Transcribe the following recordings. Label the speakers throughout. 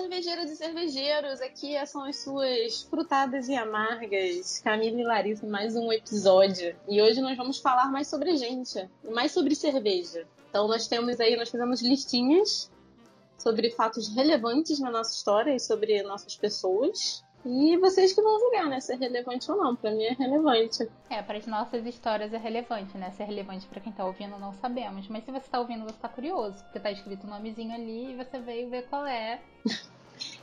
Speaker 1: cervejeiras e cervejeiros, aqui são as suas frutadas e amargas, Camila e Larissa, mais um episódio. E hoje nós vamos falar mais sobre gente, mais sobre cerveja. Então nós temos aí, nós fizemos listinhas sobre fatos relevantes na nossa história e sobre nossas pessoas. E vocês que vão julgar, né? Se é relevante ou não. Pra mim é relevante.
Speaker 2: É, para as nossas histórias é relevante, né? Se é relevante para quem tá ouvindo, não sabemos. Mas se você tá ouvindo, você tá curioso. Porque tá escrito o um nomezinho ali e você veio ver qual é.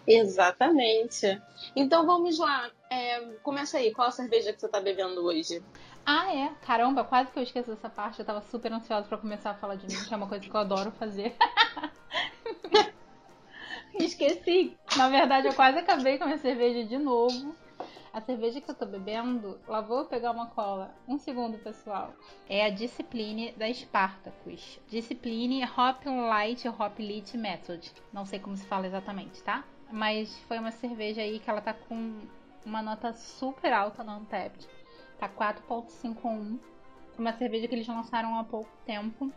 Speaker 1: Exatamente. Então vamos lá. É, começa aí. Qual a cerveja que você tá bebendo hoje?
Speaker 2: Ah, é? Caramba, quase que eu esqueci dessa parte. Eu tava super ansiosa para começar a falar de mim, que é uma coisa que eu adoro fazer. Esqueci. Na verdade, eu quase acabei com a minha cerveja de novo. A cerveja que eu tô bebendo, lá vou pegar uma cola. Um segundo, pessoal. É a Discipline da Spartacus. Discipline Hop Light Hop Lit Method. Não sei como se fala exatamente, tá? Mas foi uma cerveja aí que ela tá com uma nota super alta no Untapped. Tá 4.51. Uma cerveja que eles lançaram há pouco tempo.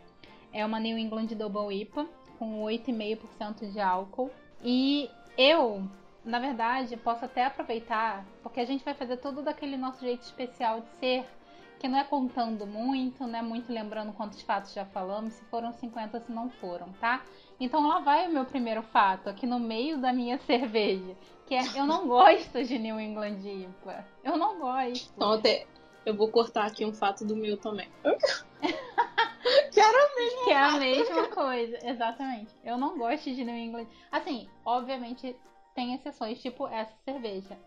Speaker 2: É uma New England Double IPA com 8,5% de álcool. E eu, na verdade, posso até aproveitar, porque a gente vai fazer tudo daquele nosso jeito especial de ser, que não é contando muito, não é muito lembrando quantos fatos já falamos, se foram 50, se não foram, tá? Então lá vai o meu primeiro fato, aqui no meio da minha cerveja, que é eu não gosto de New England IPA. Eu não gosto.
Speaker 1: Então, até, eu vou cortar aqui um fato do meu também. que
Speaker 2: é a mesma coisa, exatamente. Eu não gosto de New England. Assim, obviamente tem exceções, tipo essa cerveja.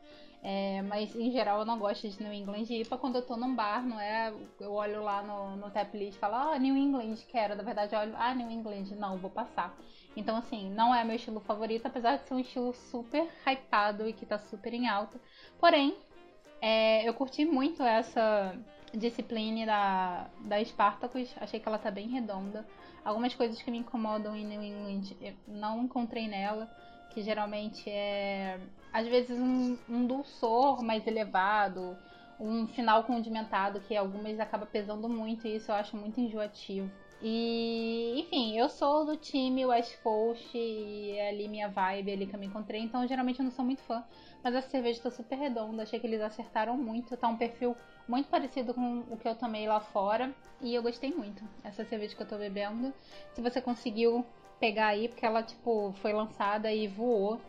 Speaker 2: É, mas em geral eu não gosto de New England IPA quando eu tô num bar, não é? Eu olho lá no, no tap list e falo, ah, New England, quero. Na verdade eu olho, ah, New England, não, vou passar. Então, assim, não é meu estilo favorito, apesar de ser um estilo super hypado e que tá super em alta. Porém, é, eu curti muito essa discipline da, da Spartacus, achei que ela tá bem redonda. Algumas coisas que me incomodam em New England não encontrei nela, que geralmente é às vezes um, um dulçor mais elevado, um final condimentado que algumas acaba pesando muito e isso eu acho muito enjoativo. E, enfim, eu sou do time West Coast e é ali minha vibe ali que eu me encontrei, então geralmente eu não sou muito fã. Mas a cerveja tá super redonda, achei que eles acertaram muito, tá um perfil muito parecido com o que eu tomei lá fora. E eu gostei muito. Essa cerveja que eu tô bebendo, se você conseguiu pegar aí, porque ela, tipo, foi lançada e voou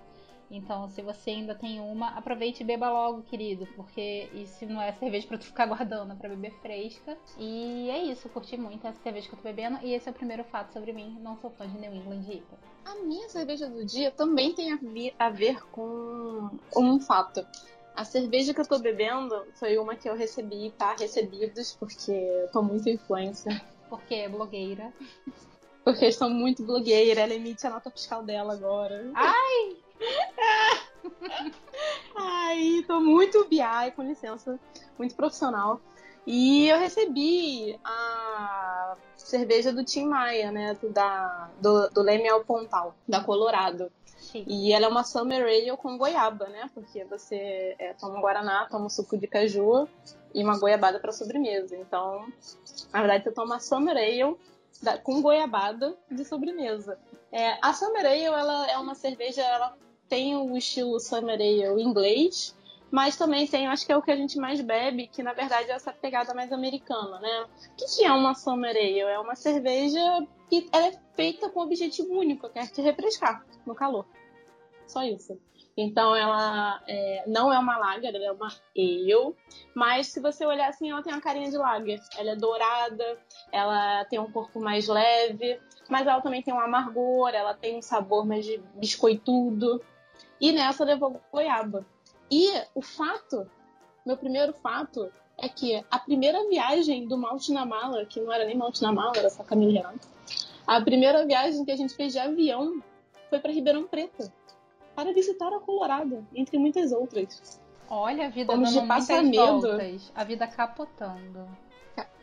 Speaker 2: então, se você ainda tem uma, aproveite e beba logo, querido, porque isso não é cerveja para tu ficar guardando, é pra beber fresca. E é isso, curti muito essa cerveja que eu tô bebendo e esse é o primeiro fato sobre mim. Não sou fã de New England IPA.
Speaker 1: A minha cerveja do dia também tem a ver com um fato. A cerveja que eu tô bebendo foi uma que eu recebi, tá? Recebidos, porque eu tô muito influência.
Speaker 2: Porque é blogueira.
Speaker 1: Porque estou muito blogueira, ela emite a nota fiscal dela agora.
Speaker 2: Ai!
Speaker 1: Ai, tô muito BI, com licença, muito profissional. E eu recebi a cerveja do Tim Maia, né? Da, do, do Leme ao Pontal, da Colorado. Sim. E ela é uma Summer Ale com goiaba, né? Porque você é, toma um guaraná, toma um suco de caju e uma goiabada para sobremesa. Então, na verdade, você toma Summer Ale da, com goiabada de sobremesa. É, a Summer Ale ela é uma cerveja, ela tem o estilo Summer Ale inglês, mas também tem, acho que é o que a gente mais bebe, que na verdade é essa pegada mais americana, né? O que, que é uma Summer Ale? É uma cerveja que é feita com o objetivo único, que é te refrescar no calor. Só isso. Então ela é, não é uma lager, ela é uma ale, mas se você olhar assim, ela tem uma carinha de lager. Ela é dourada, ela tem um corpo mais leve, mas ela também tem um amargor, ela tem um sabor mais de biscoitudo. E nessa levou goiaba. E o fato, meu primeiro fato, é que a primeira viagem do Malte na Mala, que não era nem Malte na Mala, era só Camila Renato, a primeira viagem que a gente fez de avião foi para Ribeirão Preto, para visitar a Colorado, entre muitas outras.
Speaker 2: Olha a vida dando muitas medo. voltas, a vida capotando.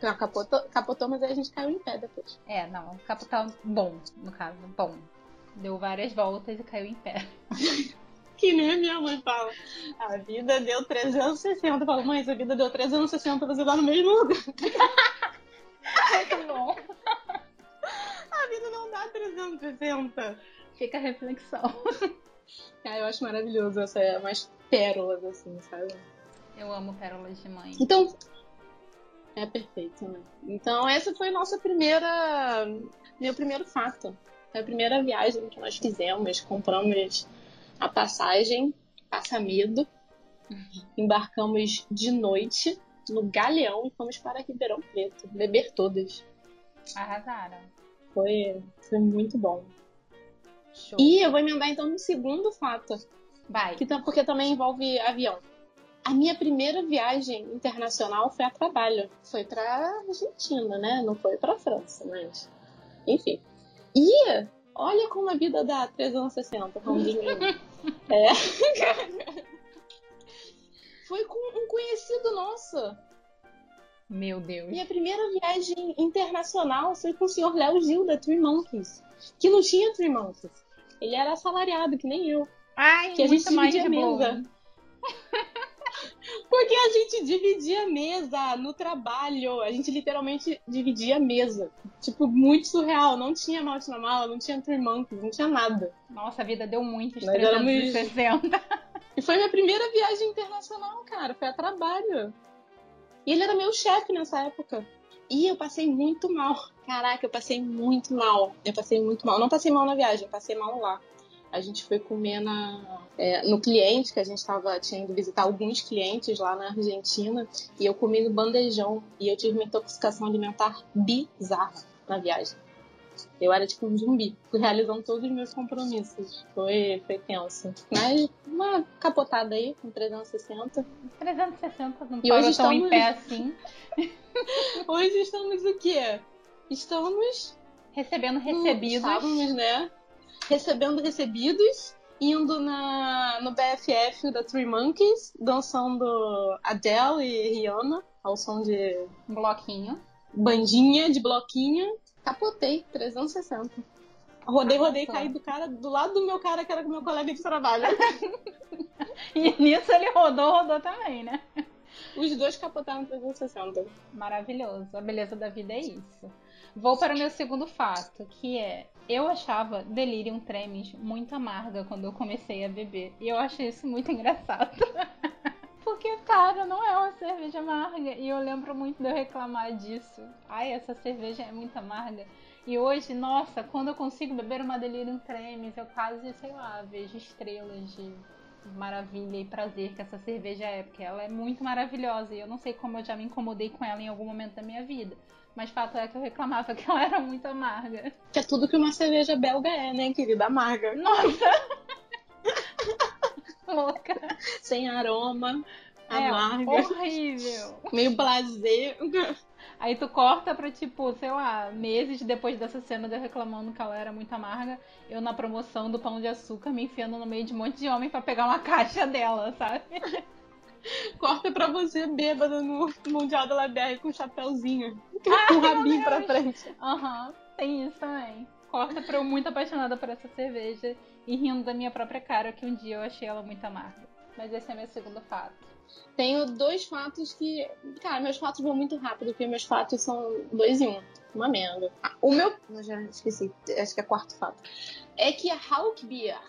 Speaker 1: Não, capotou, capotou, mas aí a gente caiu em pé depois.
Speaker 2: É, não, capotou bom, no caso, bom. Deu várias voltas e caiu em pé.
Speaker 1: que nem minha mãe fala. A vida deu 360. Eu falo, mãe, a vida deu 360, você tá no mesmo lugar.
Speaker 2: Muito bom.
Speaker 1: A vida não dá 360.
Speaker 2: Fica a reflexão.
Speaker 1: Ah, eu acho maravilhoso essa, umas pérolas, assim, sabe?
Speaker 2: Eu amo pérolas de mãe.
Speaker 1: Então, é perfeito, né? Então, essa foi nossa primeira. Meu primeiro fato. Foi a primeira viagem que nós fizemos. Compramos a passagem, passa medo. Embarcamos de noite no Galeão e fomos para Ribeirão Preto, beber todas.
Speaker 2: Arrasaram.
Speaker 1: Foi, foi muito bom.
Speaker 2: Show.
Speaker 1: E eu vou emendar então no segundo fato,
Speaker 2: Vai.
Speaker 1: que, porque também envolve avião. A minha primeira viagem internacional foi a trabalho. Foi pra Argentina, né? Não foi pra França, mas. Enfim. E olha como a vida dá 360, como diz. É. Foi com um conhecido nosso.
Speaker 2: Meu Deus.
Speaker 1: Minha primeira viagem internacional foi com o senhor Léo Gil da Three Monkeys. Que não tinha Three Monkeys. Ele era assalariado, que nem eu.
Speaker 2: Ai,
Speaker 1: Que a gente
Speaker 2: mais de
Speaker 1: mesa. Porque a gente dividia a mesa no trabalho. A gente literalmente dividia a mesa. Tipo, muito surreal. Não tinha malte na mala, não tinha Monkeys, não tinha nada.
Speaker 2: Nossa, a vida deu
Speaker 1: éramos-
Speaker 2: 360.
Speaker 1: E foi minha primeira viagem internacional, cara. Foi a trabalho. E ele era meu chefe nessa época. E eu passei muito mal. Caraca, eu passei muito mal. Eu passei muito mal. Não passei mal na viagem, eu passei mal lá. A gente foi comer na, é, no cliente, que a gente tava, tinha ido visitar alguns clientes lá na Argentina. E eu comi no bandejão. E eu tive uma intoxicação alimentar bizarra na viagem. Eu era tipo um zumbi, realizando todos os meus compromissos. Foi, foi tenso. Mas uma capotada aí, com 360.
Speaker 2: 360 não
Speaker 1: E hoje
Speaker 2: tão em
Speaker 1: estamos-
Speaker 2: pé assim.
Speaker 1: Hoje estamos o quê? Estamos
Speaker 2: Recebendo recebidos.
Speaker 1: Estávamos, né? Recebendo recebidos, indo na, no BFF da Three Monkeys, dançando Adele e Rihanna, ao som de
Speaker 2: bloquinho.
Speaker 1: bandinha, de bloquinho. Capotei, 360. Rodei, rodei, caí do cara, do lado do meu cara, que era meu colega de trabalho.
Speaker 2: E nisso ele rodou, rodou também, né?
Speaker 1: Os dois capotaram 360.
Speaker 2: Maravilhoso. A beleza da vida é isso. Vou para o meu segundo fato, que é eu achava Delirium Tremens muito amarga quando eu comecei a beber. E eu achei isso muito engraçado. Porque, cara, não é uma cerveja amarga. E eu lembro muito de eu reclamar disso. Ai, essa cerveja é muito amarga. E hoje, nossa, quando eu consigo beber uma Delirium Tremens, eu quase, sei lá, vejo estrelas de maravilha e prazer que essa cerveja é, porque ela é muito maravilhosa e eu não sei como eu já me incomodei com ela em algum momento da minha vida. Mas fato é que eu reclamava que ela era muito amarga.
Speaker 1: Que é tudo que uma cerveja belga é, né, querida? Amarga.
Speaker 2: Nossa! Louca.
Speaker 1: Sem aroma,
Speaker 2: É,
Speaker 1: amarga,
Speaker 2: horrível.
Speaker 1: meio blazer.
Speaker 2: Aí tu corta pra, tipo, sei lá, meses depois dessa cena de eu reclamando que ela era muito amarga, eu na promoção do pão de açúcar me enfiando no meio de um monte de homem pra pegar uma caixa dela, sabe?
Speaker 1: Corta pra você bêbada no Mundial da LBR com um chapéuzinho. com o rabinho pra frente.
Speaker 2: Aham, tem isso também. Corta pra eu muito apaixonada por essa cerveja e rindo da minha própria cara que um dia eu achei ela muito amarga. Mas esse é meu segundo fato.
Speaker 1: Tenho dois fatos que. Cara, meus fatos vão muito rápido, porque meus fatos são dois em um. Uma merda. Ah, o meu. Eu já esqueci, acho que é quarto fato. É que a Hulk Beer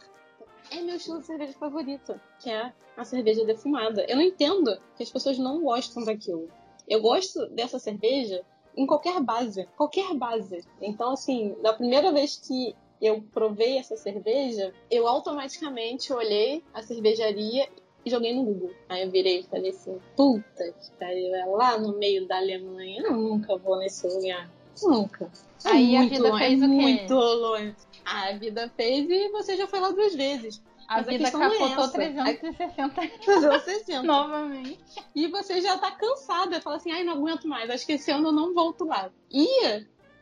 Speaker 1: é meu estilo de cerveja favorito, que é a cerveja defumada. Eu não entendo que as pessoas não gostam daquilo. Eu gosto dessa cerveja em qualquer base. Qualquer base. Então, assim, na primeira vez que eu provei essa cerveja, eu automaticamente olhei a cervejaria e joguei no Google. Aí eu virei e falei assim, puta que pariu, é lá no meio da Alemanha, eu nunca vou nesse lugar. Nunca. É
Speaker 2: Aí a vida
Speaker 1: longe,
Speaker 2: fez
Speaker 1: é
Speaker 2: o quê?
Speaker 1: muito longe. A vida fez e você já foi lá duas vezes.
Speaker 2: A
Speaker 1: Mas a
Speaker 2: vida
Speaker 1: é
Speaker 2: capotou
Speaker 1: essa.
Speaker 2: 360
Speaker 1: 360.
Speaker 2: novamente.
Speaker 1: E você já tá cansada. Fala assim, ai, não aguento mais. Acho que esse ano eu não volto lá. E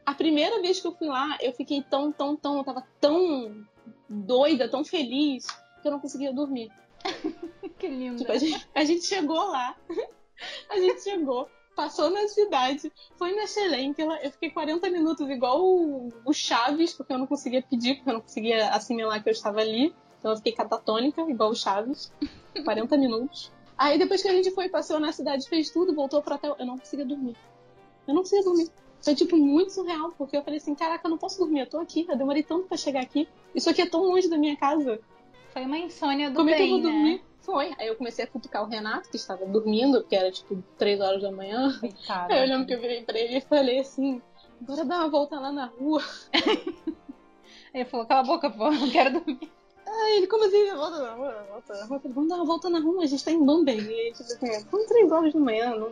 Speaker 1: a primeira vez que eu fui lá, eu fiquei tão, tão, tão, eu tava tão doida, tão feliz, que eu não conseguia dormir.
Speaker 2: Que linda.
Speaker 1: Tipo, a gente, a gente chegou lá, a gente chegou, passou na cidade, foi na Xelenquela, eu fiquei 40 minutos igual o, o Chaves, porque eu não conseguia pedir, porque eu não conseguia assimilar que eu estava ali. Então eu fiquei catatônica, igual o Chaves, 40 minutos. Aí depois que a gente foi, passeou na cidade, fez tudo, voltou pro hotel, eu não conseguia dormir. Eu não conseguia dormir. Foi, tipo, muito surreal, porque eu falei assim, caraca, eu não posso dormir, eu tô aqui, eu demorei tanto pra chegar aqui. Isso aqui é tão longe da minha casa.
Speaker 2: Foi uma insônia do
Speaker 1: Como
Speaker 2: bem,
Speaker 1: é que eu vou
Speaker 2: né?
Speaker 1: Foi. Aí eu comecei a cutucar o Renato, que estava dormindo, porque era tipo 3 horas da manhã. Aí eu lembro que eu virei pra ele e falei assim: bora dar uma volta lá na rua.
Speaker 2: Ele falou, cala a boca, pô, não quero dormir.
Speaker 1: Aí ele, como assim? Volta na rua, volta na rua. Eu falei, vamos dar uma volta na rua, a gente tá em Bombay. E aí, tipo assim, são 3 horas da manhã, não.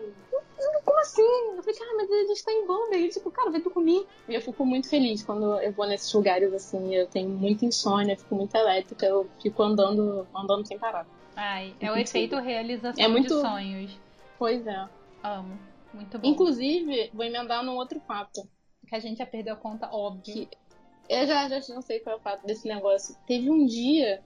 Speaker 1: Como assim? Eu falei, cara, mas a gente tá em Bombay. Ele, tipo, cara, vai tu comigo. E eu fico muito feliz quando eu vou nesses lugares assim. Eu tenho muita insônia, fico muito elétrica, eu fico andando, andando sem parar.
Speaker 2: Ai, é o efeito realização
Speaker 1: É muito-
Speaker 2: de sonhos.
Speaker 1: Pois é.
Speaker 2: Amo. Muito bom.
Speaker 1: Inclusive, vou emendar num outro fato.
Speaker 2: Que a gente já perdeu a conta, óbvio.
Speaker 1: Que- Eu já, já não sei qual é o fato desse negócio. Teve um dia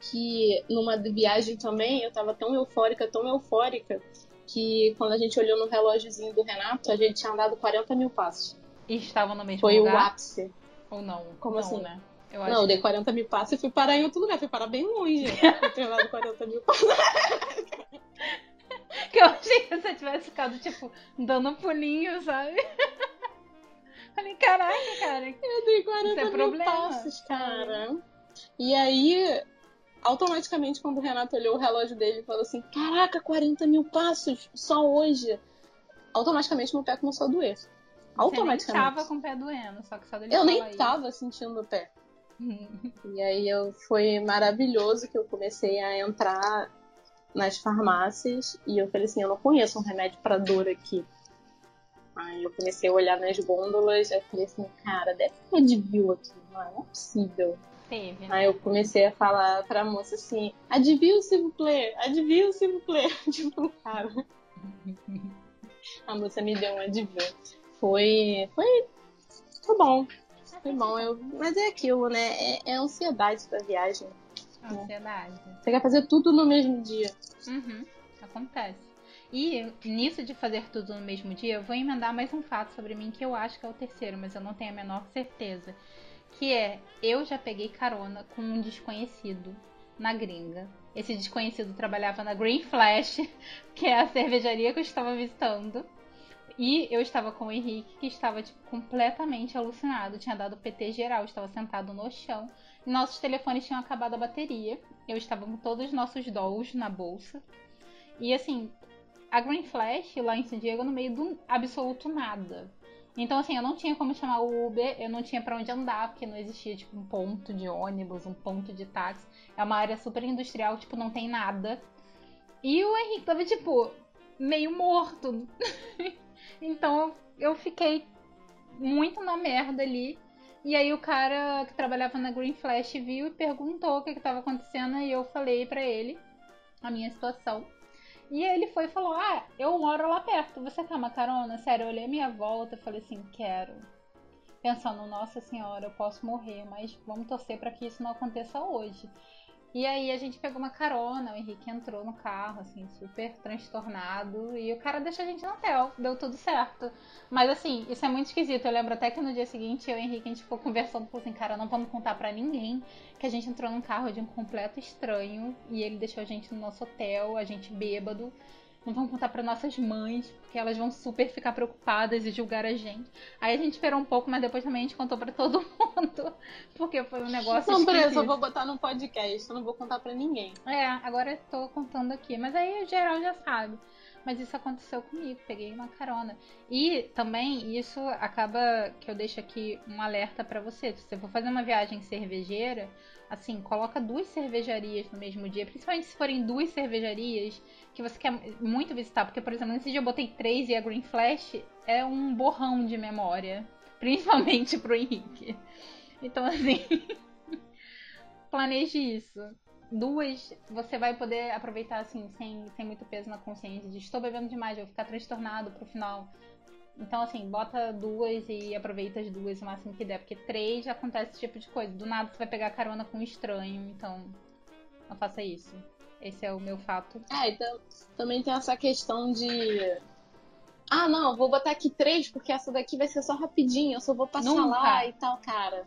Speaker 1: que, numa viagem também, eu tava tão eufórica, tão eufórica, que quando a gente olhou no relógiozinho do Renato, a gente tinha andado 40 mil passos.
Speaker 2: E estavam no mesmo
Speaker 1: Foi o
Speaker 2: lugar?
Speaker 1: ápice.
Speaker 2: Ou não?
Speaker 1: Como
Speaker 2: não,
Speaker 1: assim?
Speaker 2: né? Eu
Speaker 1: Não, eu dei 40 mil passos e fui parar em outro lugar. Fui parar bem longe. Eu tinha andado 40 mil passos.
Speaker 2: que eu achei que você tivesse ficado, tipo, dando um pulinho, sabe? Falei, caraca, cara.
Speaker 1: Eu dei 40
Speaker 2: Isso é
Speaker 1: mil
Speaker 2: problema.
Speaker 1: passos, cara. E aí, automaticamente, quando o Renato olhou o relógio dele e falou assim: Caraca, 40 mil passos só hoje. Automaticamente meu pé começou a doer.
Speaker 2: Você nem
Speaker 1: Automaticamente.
Speaker 2: tava com o pé doendo, só que só dele
Speaker 1: Eu nem
Speaker 2: isso.
Speaker 1: tava sentindo o pé. E aí eu, foi maravilhoso que eu comecei a entrar nas farmácias e eu falei assim, eu não conheço um remédio pra dor aqui. Aí eu comecei a olhar nas gôndolas, eu falei assim, cara, deve ter Advil aqui, não é, não é possível.
Speaker 2: Teve, né?
Speaker 1: Aí eu comecei a falar pra moça assim, Advil, plaît, Advil, plaît. Tipo, cara, a moça me deu um Advil. Foi, foi, foi bom. Bom, eu, mas é aquilo, né? É, é ansiedade da viagem.
Speaker 2: Ansiedade.
Speaker 1: Você quer fazer tudo no mesmo dia.
Speaker 2: Uhum, acontece. E nisso de fazer tudo no mesmo dia, eu vou emendar mais um fato sobre mim que eu acho que é o terceiro, mas eu não tenho a menor certeza. Que é, eu já peguei carona com um desconhecido na gringa. Esse desconhecido trabalhava na Green Flash, que é a cervejaria que eu estava visitando. E eu estava com o Henrique, que estava tipo, completamente alucinado. Tinha dado PT geral, estava sentado no chão. Nossos telefones tinham acabado a bateria. Eu estava com todos os nossos dolls na bolsa. E assim, a Green Flash lá em San Diego no meio do absoluto nada. Então, assim, eu não tinha como chamar o Uber, eu não tinha pra onde andar, porque não existia, tipo, um ponto de ônibus, um ponto de táxi. É uma área super industrial, tipo, não tem nada. E o Henrique tava, tipo, meio morto. então, eu fiquei muito na merda ali. E aí o cara que trabalhava na Green Flash viu e perguntou o que, que tava acontecendo e eu falei pra ele a minha situação. E ele foi e falou: Ah, eu moro lá perto, você quer uma carona? Sério, eu olhei a minha volta falei assim: Quero. Pensando, nossa senhora, eu posso morrer, mas vamos torcer pra que isso não aconteça hoje. E aí a gente pegou uma carona, o Henrique entrou no carro, assim, super transtornado. E o cara deixou a gente no hotel, deu tudo certo. Mas assim, isso é muito esquisito. Eu lembro até que no dia seguinte eu e o Henrique a gente ficou conversando, falou assim, cara, não vamos contar pra ninguém que a gente entrou num carro de um completo estranho e ele deixou a gente no nosso hotel, a gente bêbado. Não vamos contar pra nossas mães, porque elas vão super ficar preocupadas e julgar a gente. Aí a gente esperou um pouco, mas depois também a gente contou pra todo mundo, porque foi um negócio
Speaker 1: Não, beleza, eu vou botar no podcast, eu não vou contar pra ninguém.
Speaker 2: É, agora eu tô contando aqui. Mas aí o geral já sabe. Mas isso aconteceu comigo, peguei uma carona. E também isso acaba que eu deixo aqui um alerta pra você. Se você for fazer uma viagem cervejeira, assim, coloca duas cervejarias no mesmo dia, principalmente se forem duas cervejarias que você quer muito visitar, porque por exemplo, nesse dia eu botei três e a Green Flash é um borrão de memória, principalmente pro Henrique. Então assim, planeje isso duas, você vai poder aproveitar assim, sem, sem muito peso na consciência de estou bebendo demais, vou ficar transtornado pro final. Então, assim, bota duas e aproveita as duas o máximo que der, porque três já acontece esse tipo de coisa. Do nada você vai pegar carona com um estranho, então não faça isso. Esse é o meu fato.
Speaker 1: É, então também tem essa questão de. Ah, não, vou botar aqui três, porque essa daqui vai ser só rapidinho, eu só vou passar
Speaker 2: Nunca.
Speaker 1: lá e tal, cara.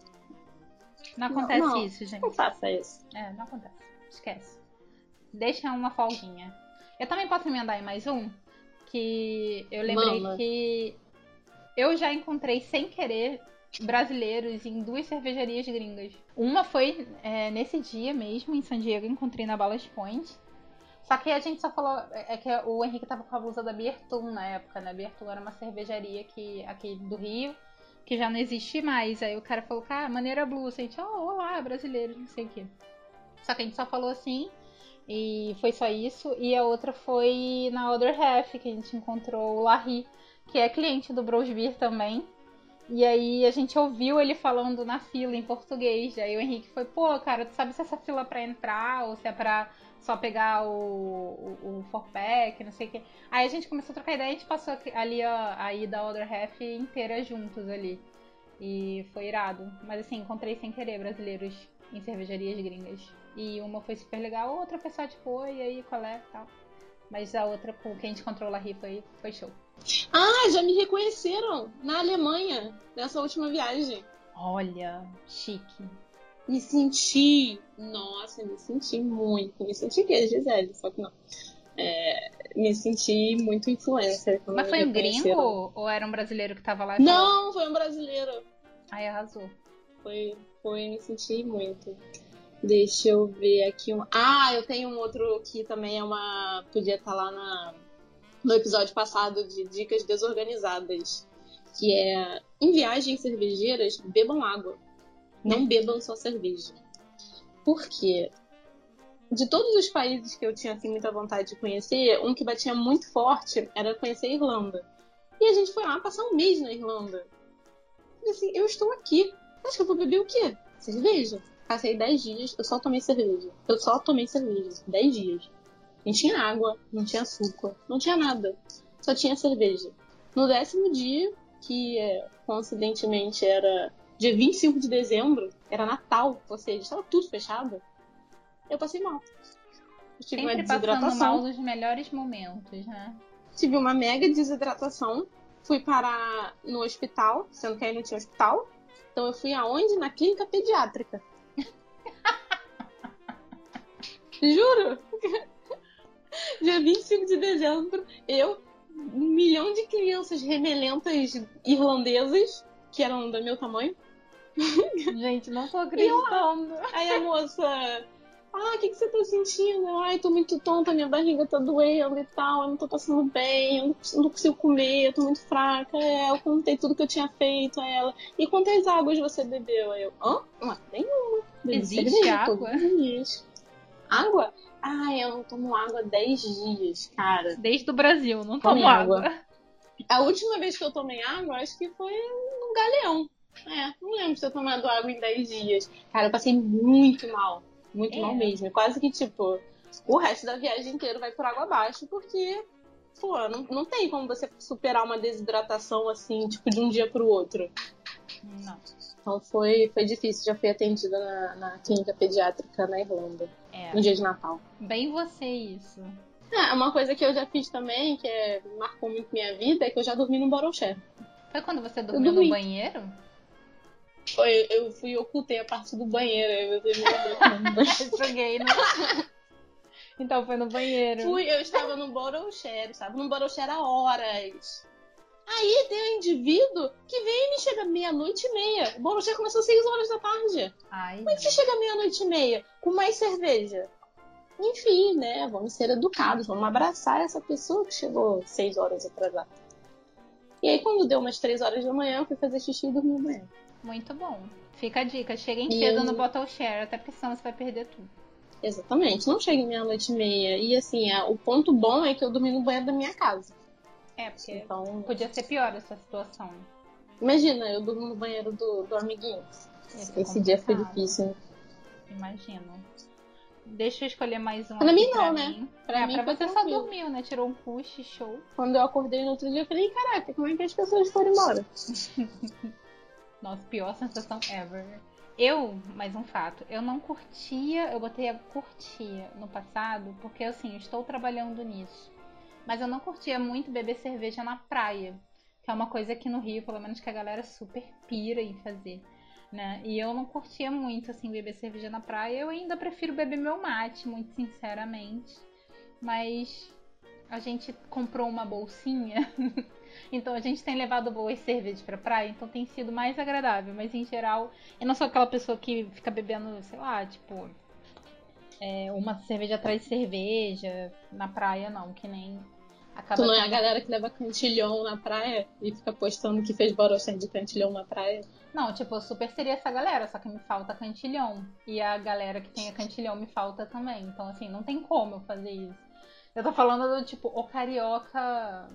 Speaker 2: Não acontece
Speaker 1: não.
Speaker 2: isso, gente.
Speaker 1: Não faça isso.
Speaker 2: É, não acontece. Esquece. Deixa uma folguinha. Eu também posso emendar em mais um? Que eu lembrei
Speaker 1: Mama.
Speaker 2: que eu já encontrei sem querer brasileiros em duas cervejarias gringas. Uma foi é, nesse dia mesmo, em San Diego, encontrei na Ballast Point. Só que a gente só falou. É que o Henrique tava com a blusa da Biertum na época, né? Biertum era uma cervejaria que, aqui do Rio, que já não existe mais. Aí o cara falou, cara, maneira blusa. A gente, oh, olá, brasileiro, não sei o quê. Só que a gente só falou assim. E foi só isso. E a outra foi na Other Half, que a gente encontrou o Larry, que é cliente do Bros Beer também. E aí a gente ouviu ele falando na fila em português. Aí o Henrique foi, pô, cara, tu sabe se essa fila é pra entrar ou se é pra só pegar o, o, o four pack, não sei o que. Aí a gente começou a trocar ideia e a gente passou ali ó, a ida da Other Half inteira juntos ali. E foi irado. Mas assim, encontrei sem querer brasileiros em cervejarias gringas. E uma foi super legal, a outra pessoa tipo, e aí, qual é? Tal. Mas a outra, com quem a gente encontrou lá foi, foi show.
Speaker 1: Ah, já me reconheceram na Alemanha, nessa última viagem.
Speaker 2: Olha, chique.
Speaker 1: Me senti, nossa, me senti muito. Me senti que Gisele, só que não. É, me senti muito influencer.
Speaker 2: Mas foi um gringo ou era um brasileiro que tava lá?
Speaker 1: Não, foi um brasileiro.
Speaker 2: Aí arrasou.
Speaker 1: Foi, foi, me senti muito. Deixa eu ver aqui um. Ah, eu tenho um outro que também é uma. Podia estar tá lá na... no episódio passado de Dicas Desorganizadas. Que é em viagens cervejeiras, bebam água. Não bebam só cerveja. Por quê? De todos os países que eu tinha assim, muita vontade de conhecer, um que batia muito forte era conhecer a Irlanda. E a gente foi lá passar um mês na Irlanda. E assim, eu estou aqui. Acho que eu vou beber o quê? Cerveja. Passei 10 dias, eu só tomei cerveja. Eu só tomei cerveja. 10 dias. Não tinha água, não tinha açúcar, não tinha nada. Só tinha cerveja. No décimo dia, que é, coincidentemente era dia 25 de dezembro, era Natal, ou seja, estava tudo fechado, eu passei mal.
Speaker 2: Eu tive Sempre uma desidratação. mal nos melhores momentos, né?
Speaker 1: Tive uma mega desidratação. Fui parar no hospital, sendo que aí não tinha hospital. Então eu fui aonde? Na clínica pediátrica. Juro! Dia 25 de dezembro, eu, um milhão de crianças remelentas irlandesas, que eram do meu tamanho.
Speaker 2: Gente, não tô acreditando.
Speaker 1: Aí a moça, ah, o que, que você tá sentindo? Ai, tô muito tonta, minha barriga tá doendo e tal, eu não tô passando bem, eu não, consigo comer, eu tô muito fraca. É, eu contei tudo que eu tinha feito a ela. E quantas águas você bebeu? Aí eu, hã? Não, nenhuma.
Speaker 2: Existe água?
Speaker 1: Água? Ai, eu não tomo água há 10 dias, cara.
Speaker 2: Desde o Brasil, não tomo água. água.
Speaker 1: A última vez que eu tomei água, acho que foi no Galeão. É, não lembro de ter tomado água em 10 dias. Cara, eu passei muito mal. Muito é. mal mesmo. Quase que, tipo, o resto da viagem inteira vai por água abaixo, porque, pô, não, não tem como você superar uma desidratação assim, tipo, de um dia pro outro.
Speaker 2: Não.
Speaker 1: Então foi, foi difícil. Já fui atendida na, na clínica pediátrica na Irlanda. É. No dia de Natal.
Speaker 2: Bem você isso.
Speaker 1: É, uma coisa que eu já fiz também, que é, marcou muito minha vida, é que eu já dormi no share.
Speaker 2: Foi quando você dormiu no banheiro?
Speaker 1: Foi, eu fui ocultei a parte do banheiro, aí eu
Speaker 2: Joguei, né? Então foi no banheiro.
Speaker 1: Fui, eu estava no share, estava no share há horas. Aí tem um indivíduo que vem e me chega meia-noite e meia. O bottle share começou às 6 horas da tarde.
Speaker 2: Ai,
Speaker 1: Como é que você chega meia-noite e meia com mais cerveja? Enfim, né? Vamos ser educados, vamos abraçar essa pessoa que chegou 6 horas atrasada. E aí, quando deu umas 3 horas da manhã, eu fui fazer xixi e dormi banheiro.
Speaker 2: Muito bom. Fica a dica, cheguem cedo no Bottle Share, até porque senão você vai perder tudo.
Speaker 1: Exatamente, não chegue meia-noite e meia. E assim, o ponto bom é que eu dormi no banheiro da minha casa.
Speaker 2: É, porque então... podia ser pior essa situação.
Speaker 1: Imagina, eu durmo no banheiro do, do amiguinho. Esse, dia foi difícil.
Speaker 2: Imagino. Deixa eu escolher mais um.
Speaker 1: Pra mim não, né? Mim.
Speaker 2: Pra, é, mim pra você só dormiu, né? Tirou um push, show.
Speaker 1: Quando eu acordei no outro dia, eu falei, caraca, como é que as pessoas foram embora?
Speaker 2: Nossa, pior sensação ever. Eu, mais um fato, eu não curtia, eu botei a curtia no passado, porque assim, eu estou trabalhando nisso. Mas eu não curtia muito beber cerveja na praia, que é uma coisa aqui no Rio, pelo menos que a galera super pira em fazer. Né? E eu não curtia muito assim beber cerveja na praia. Eu ainda prefiro beber meu mate, muito sinceramente. Mas a gente comprou uma bolsinha Então a gente tem levado boas cervejas pra praia, então tem sido mais agradável. Mas em geral, eu não sou aquela pessoa que fica bebendo, sei lá, tipo, é, uma cerveja atrás de cerveja na praia, não, que nem.
Speaker 1: Acaba tu não é a galera que leva cantilhão na praia e fica postando que fez borochã de cantilhão na praia?
Speaker 2: Não, tipo, eu super seria essa galera, só que me falta cantilhão. E a galera que tem a cantilhão me falta também. Então, assim, não tem como eu fazer isso. Eu tô falando do tipo, o carioca.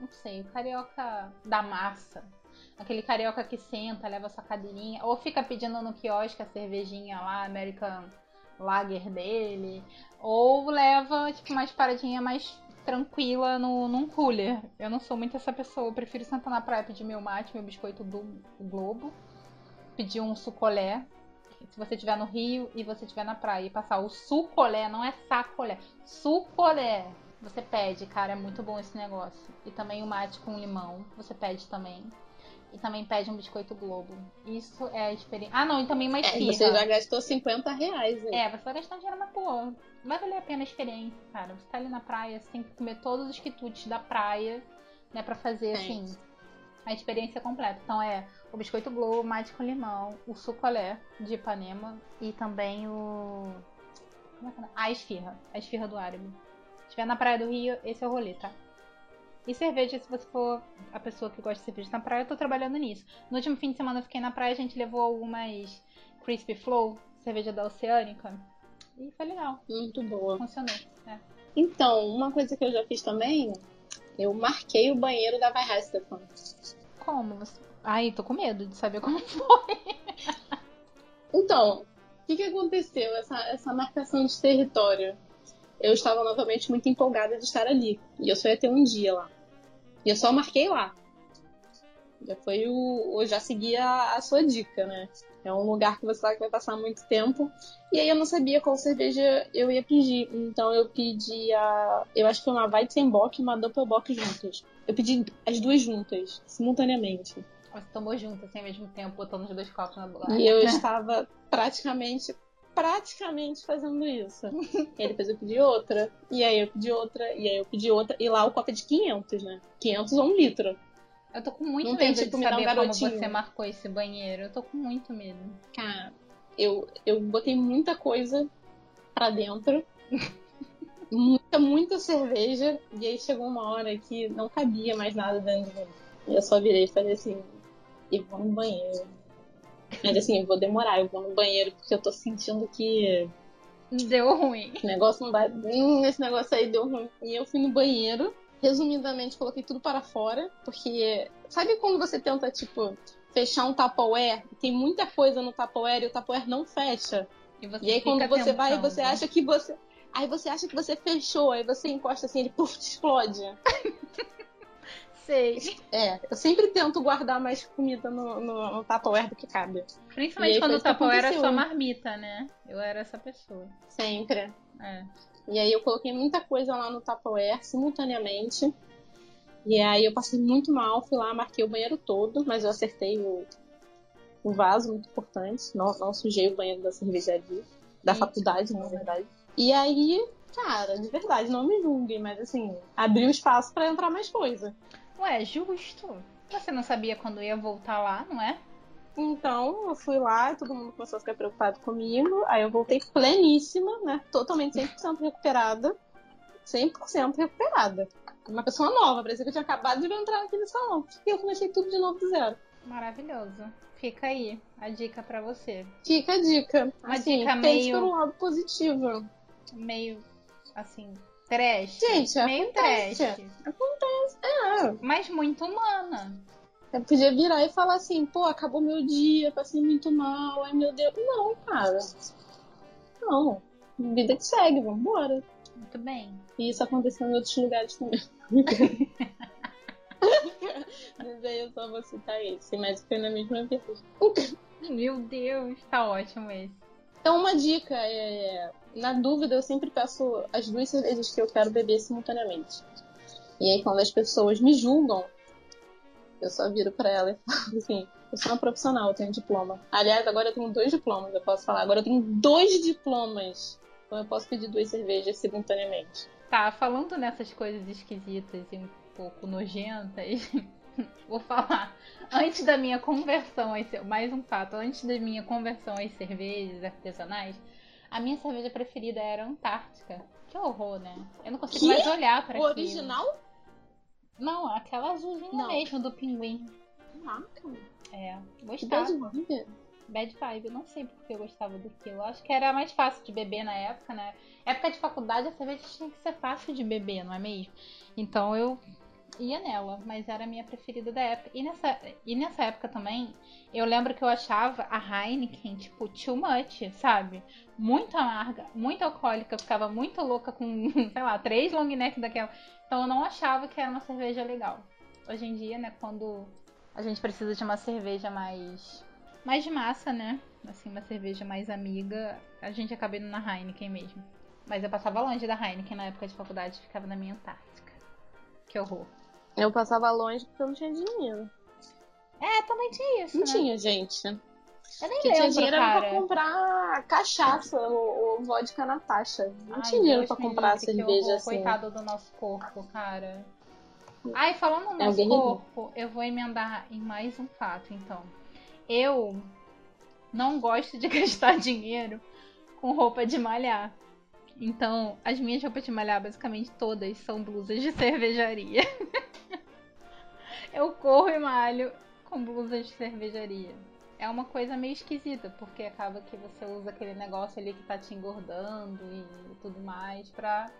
Speaker 2: Não sei, o carioca da massa. Aquele carioca que senta, leva sua cadeirinha. Ou fica pedindo no quiosque a cervejinha lá, American lager dele, ou leva, tipo, mais paradinha mais tranquila no, num cooler. Eu não sou muito essa pessoa, eu prefiro sentar na praia, pedir meu mate, meu biscoito do Globo, pedir um sucolé. Se você estiver no Rio e você estiver na praia e passar o sucolé, não é sacolé, sucolé. Você pede, cara, é muito bom esse negócio. E também o mate com limão, você pede também. E também pede um biscoito Globo. Isso é a experiência. Ah, não, e também mais é,
Speaker 1: Você já gastou 50 reais,
Speaker 2: né? É, você vai gastar dinheiro, mas pô, vai valer a pena a experiência, cara. Você tá ali na praia, você tem que comer todos os quitutes da praia, né, pra fazer, é. assim, a experiência completa. Então é o biscoito Globo, mate com limão, o sucolé de Ipanema e também o. Como é que é? A esfirra. A esfirra do árabe. Se estiver na Praia do Rio, esse é o rolê, tá? E cerveja, se você for a pessoa que gosta de cerveja na praia, eu tô trabalhando nisso. No último fim de semana eu fiquei na praia, a gente levou algumas Crispy Flow, cerveja da Oceânica. E foi legal.
Speaker 1: Muito boa.
Speaker 2: Funcionou. É.
Speaker 1: Então, uma coisa que eu já fiz também, eu marquei o banheiro da Vai Stefan.
Speaker 2: Como? Ai, tô com medo de saber como foi.
Speaker 1: então, o que, que aconteceu? Essa, essa marcação de território. Eu estava novamente muito empolgada de estar ali. E eu só ia ter um dia lá. E eu só marquei lá. Já foi o. Eu já segui a, a sua dica, né? É um lugar que você sabe que vai passar muito tempo. E aí eu não sabia qual cerveja eu ia pedir. Então eu pedi a. Eu acho que foi uma Weizenbock e uma Doppelbock juntas. Eu pedi as duas juntas, simultaneamente.
Speaker 2: Você tomou juntas assim, ao mesmo tempo, botando os dois copos na boca.
Speaker 1: E eu estava praticamente praticamente fazendo isso. e depois eu pedi outra, e aí eu pedi outra, e aí eu pedi outra, e lá o copo é de 500, né? 500 ou um litro.
Speaker 2: Eu tô com muito não medo tem, tipo, de saber um como você marcou esse banheiro. Eu tô com muito medo.
Speaker 1: Cara, eu, eu botei muita coisa pra dentro. muita, muita cerveja. E aí chegou uma hora que não cabia mais nada dentro de mim. E eu só virei e falei assim, e vou no banheiro. Mas assim, eu vou demorar, eu vou no banheiro porque eu tô sentindo que.
Speaker 2: Deu ruim.
Speaker 1: Esse negócio não vai. Hum, esse negócio aí deu ruim. E eu fui no banheiro, resumidamente, coloquei tudo para fora, porque. Sabe quando você tenta, tipo, fechar um Tupperware? Tem muita coisa no Tupperware e o Tupperware não fecha. E, e aí quando você tentando. vai, você acha que você. Aí você acha que você fechou, aí você encosta assim, ele puf, explode. É, eu sempre tento guardar mais comida no, no, no Tupperware do que cabe.
Speaker 2: Principalmente quando o Tupperware era sua marmita, né? Eu era essa pessoa.
Speaker 1: Sempre.
Speaker 2: É.
Speaker 1: E aí eu coloquei muita coisa lá no Tupperware simultaneamente. E aí eu passei muito mal, fui lá, marquei o banheiro todo, mas eu acertei o, o vaso, muito importante. Não, não sujei o banheiro da cervejaria, da Sim. faculdade, na verdade. E aí, cara, de verdade, não me julguem, mas assim, abriu espaço para entrar mais coisa.
Speaker 2: Ué, justo. Você não sabia quando ia voltar lá, não é?
Speaker 1: Então, eu fui lá todo mundo começou a ficar preocupado comigo. Aí eu voltei pleníssima, né? Totalmente 100% recuperada. 100% recuperada. Uma pessoa nova, parecia que eu tinha acabado de entrar naquele salão. E eu comecei tudo de novo do zero.
Speaker 2: Maravilhoso. Fica aí a dica para você.
Speaker 1: Fica a dica.
Speaker 2: Uma
Speaker 1: assim,
Speaker 2: dica meio...
Speaker 1: pelo lado positivo.
Speaker 2: Meio, assim, trash.
Speaker 1: Gente,
Speaker 2: meio
Speaker 1: acontece.
Speaker 2: trash.
Speaker 1: Acontece, é.
Speaker 2: Mas muito humana.
Speaker 1: Eu podia virar e falar assim, pô, acabou meu dia, passei muito mal, ai meu Deus. Não, cara. Não. Vida que segue, vambora.
Speaker 2: Muito bem.
Speaker 1: E isso aconteceu em outros lugares também. Mas aí eu só vou citar esse, mas foi na mesma vez.
Speaker 2: Meu Deus, tá ótimo esse.
Speaker 1: Então, uma dica é: na dúvida, eu sempre peço as duas cervejas que eu quero beber simultaneamente. E aí, quando as pessoas me julgam, eu só viro para ela e falo assim: eu sou uma profissional, eu tenho diploma. Aliás, agora eu tenho dois diplomas, eu posso falar. Agora eu tenho dois diplomas. Então eu posso pedir duas cervejas simultaneamente.
Speaker 2: Tá, falando nessas coisas esquisitas e pouco nojentas, vou falar. Antes da minha conversão, mais um fato, antes da minha conversão às cervejas artesanais, a minha cerveja preferida era Antártica. Que horror, né? Eu não consigo que? mais olhar para
Speaker 1: aquilo. original?
Speaker 2: Não, aquela azulzinha não. mesmo do pinguim.
Speaker 1: Caraca.
Speaker 2: É, gostava. Bad vibe, não sei porque eu gostava daquilo. Acho que era mais fácil de beber na época, né? Época de faculdade a cerveja tinha que ser fácil de beber, não é mesmo? Então eu ia nela, mas era a minha preferida da época. E nessa, e nessa época também, eu lembro que eu achava a Heineken, tipo, too much, sabe? Muito amarga, muito alcoólica, ficava muito louca com, sei lá, três long neck daquela. Então eu não achava que era uma cerveja legal. Hoje em dia, né, quando a gente precisa de uma cerveja mais mais de massa, né? Assim, uma cerveja mais amiga, a gente acaba indo na Heineken mesmo. Mas eu passava longe da Heineken na época de faculdade, ficava na minha Antártica. Que horror.
Speaker 1: Eu passava longe porque eu não tinha dinheiro.
Speaker 2: É, também tinha isso.
Speaker 1: Não
Speaker 2: né?
Speaker 1: tinha, gente.
Speaker 2: Eu nem porque lembro, tinha
Speaker 1: dinheiro
Speaker 2: cara.
Speaker 1: pra comprar cachaça ou, ou vodka na taxa. Não Ai, tinha dinheiro pra comprar cerveja assim.
Speaker 2: Coitado do nosso corpo, cara. Ai, falando no é nosso corpo, eu vou emendar em mais um fato, então. Eu não gosto de gastar dinheiro com roupa de malhar. Então, as minhas roupas de malhar, basicamente todas, são blusas de cervejaria. Eu corro e malho com blusas de cervejaria. É uma coisa meio esquisita, porque acaba que você usa aquele negócio ali que tá te engordando e tudo mais pra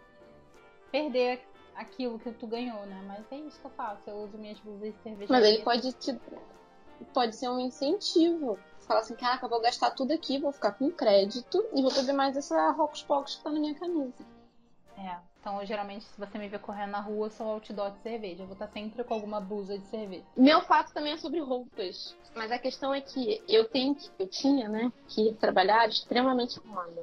Speaker 2: perder aquilo que tu ganhou, né? Mas é isso que eu faço, eu uso minhas blusas de cervejaria.
Speaker 1: Mas ele pode te... pode ser um incentivo. Você fala assim, caraca, eu vou gastar tudo aqui, vou ficar com crédito e vou beber mais essa Rocos Pocos que tá na minha camisa.
Speaker 2: É. Então, geralmente, se você me ver correndo na rua, eu sou outdoor de cerveja. Eu vou estar sempre com alguma blusa de cerveja.
Speaker 1: Meu fato também é sobre roupas. Mas a questão é que eu tenho eu tinha, né, que trabalhar extremamente arrumada.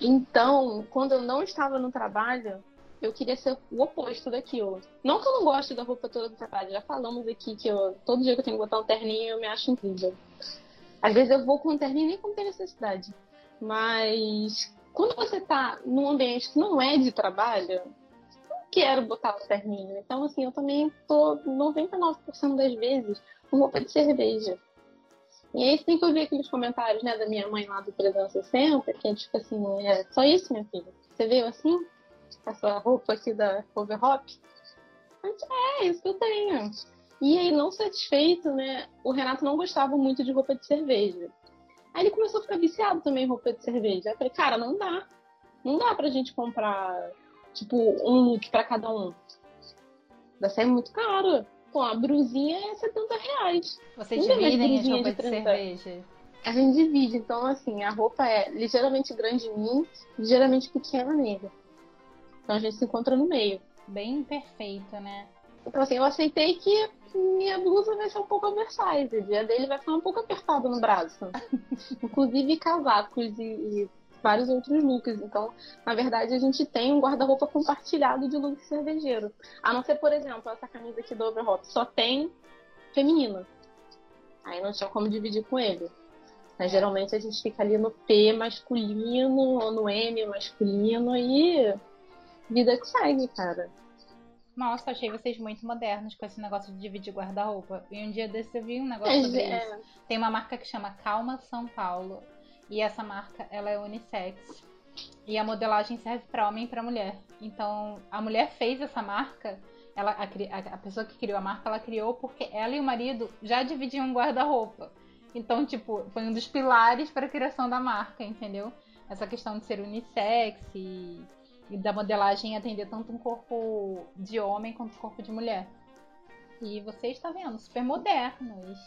Speaker 1: Então, quando eu não estava no trabalho, eu queria ser o oposto daquilo. Não que eu não goste da roupa toda do trabalho, já falamos aqui que eu, todo dia que eu tenho que botar um terninho eu me acho incrível. Às vezes eu vou com um terninho nem como tem necessidade. Mas quando você tá num ambiente que não é de trabalho, não quero botar o terninho. Então, assim, eu também tô 99% das vezes com roupa de cerveja. E aí tem que ouvir aqueles comentários, né, da minha mãe lá do 360, que é tipo assim, é só isso, minha filha? Você veio assim? Essa roupa aqui da Overhop? É, isso que eu tenho. E aí, não satisfeito, né? O Renato não gostava muito de roupa de cerveja. Aí ele começou a ficar viciado também em roupa de cerveja. Aí eu falei, cara, não dá. Não dá pra gente comprar, tipo, um look pra cada um. Vai sair muito caro. Pô, a brusinha é 70 reais.
Speaker 2: Vocês dividem as roupas de, de cerveja?
Speaker 1: A gente divide. Então, assim, a roupa é ligeiramente grande em mim, ligeiramente pequena nele. Então a gente se encontra no meio.
Speaker 2: Bem perfeito, né?
Speaker 1: Então, assim, eu aceitei que minha blusa vai ser um pouco oversize. O dia dele vai ficar um pouco apertado no braço. Inclusive casacos e, e, vários outros looks. Então, na verdade, a gente tem um guarda-roupa compartilhado de look cervejeiro. A não ser, por exemplo, essa camisa aqui do Overhop só tem feminina. Aí não tinha como dividir com ele. Mas geralmente a gente fica ali no P masculino ou no M masculino e vida que segue, cara.
Speaker 2: Nossa, achei vocês muito modernos com esse negócio de dividir guarda-roupa. E um dia desse eu vi um negócio é, sobre é. isso. Tem uma marca que chama Calma São Paulo. E essa marca, ela é unissex. E a modelagem serve para homem e para mulher. Então, a mulher fez essa marca. Ela, a, a, pessoa que criou a marca, ela criou porque ela e o marido já dividiam um guarda-roupa. Então, tipo, foi um dos pilares para a criação da marca, entendeu? Essa questão de ser unissex e e da modelagem atender tanto um corpo de homem quanto um corpo de mulher. E você está vendo, super modernos.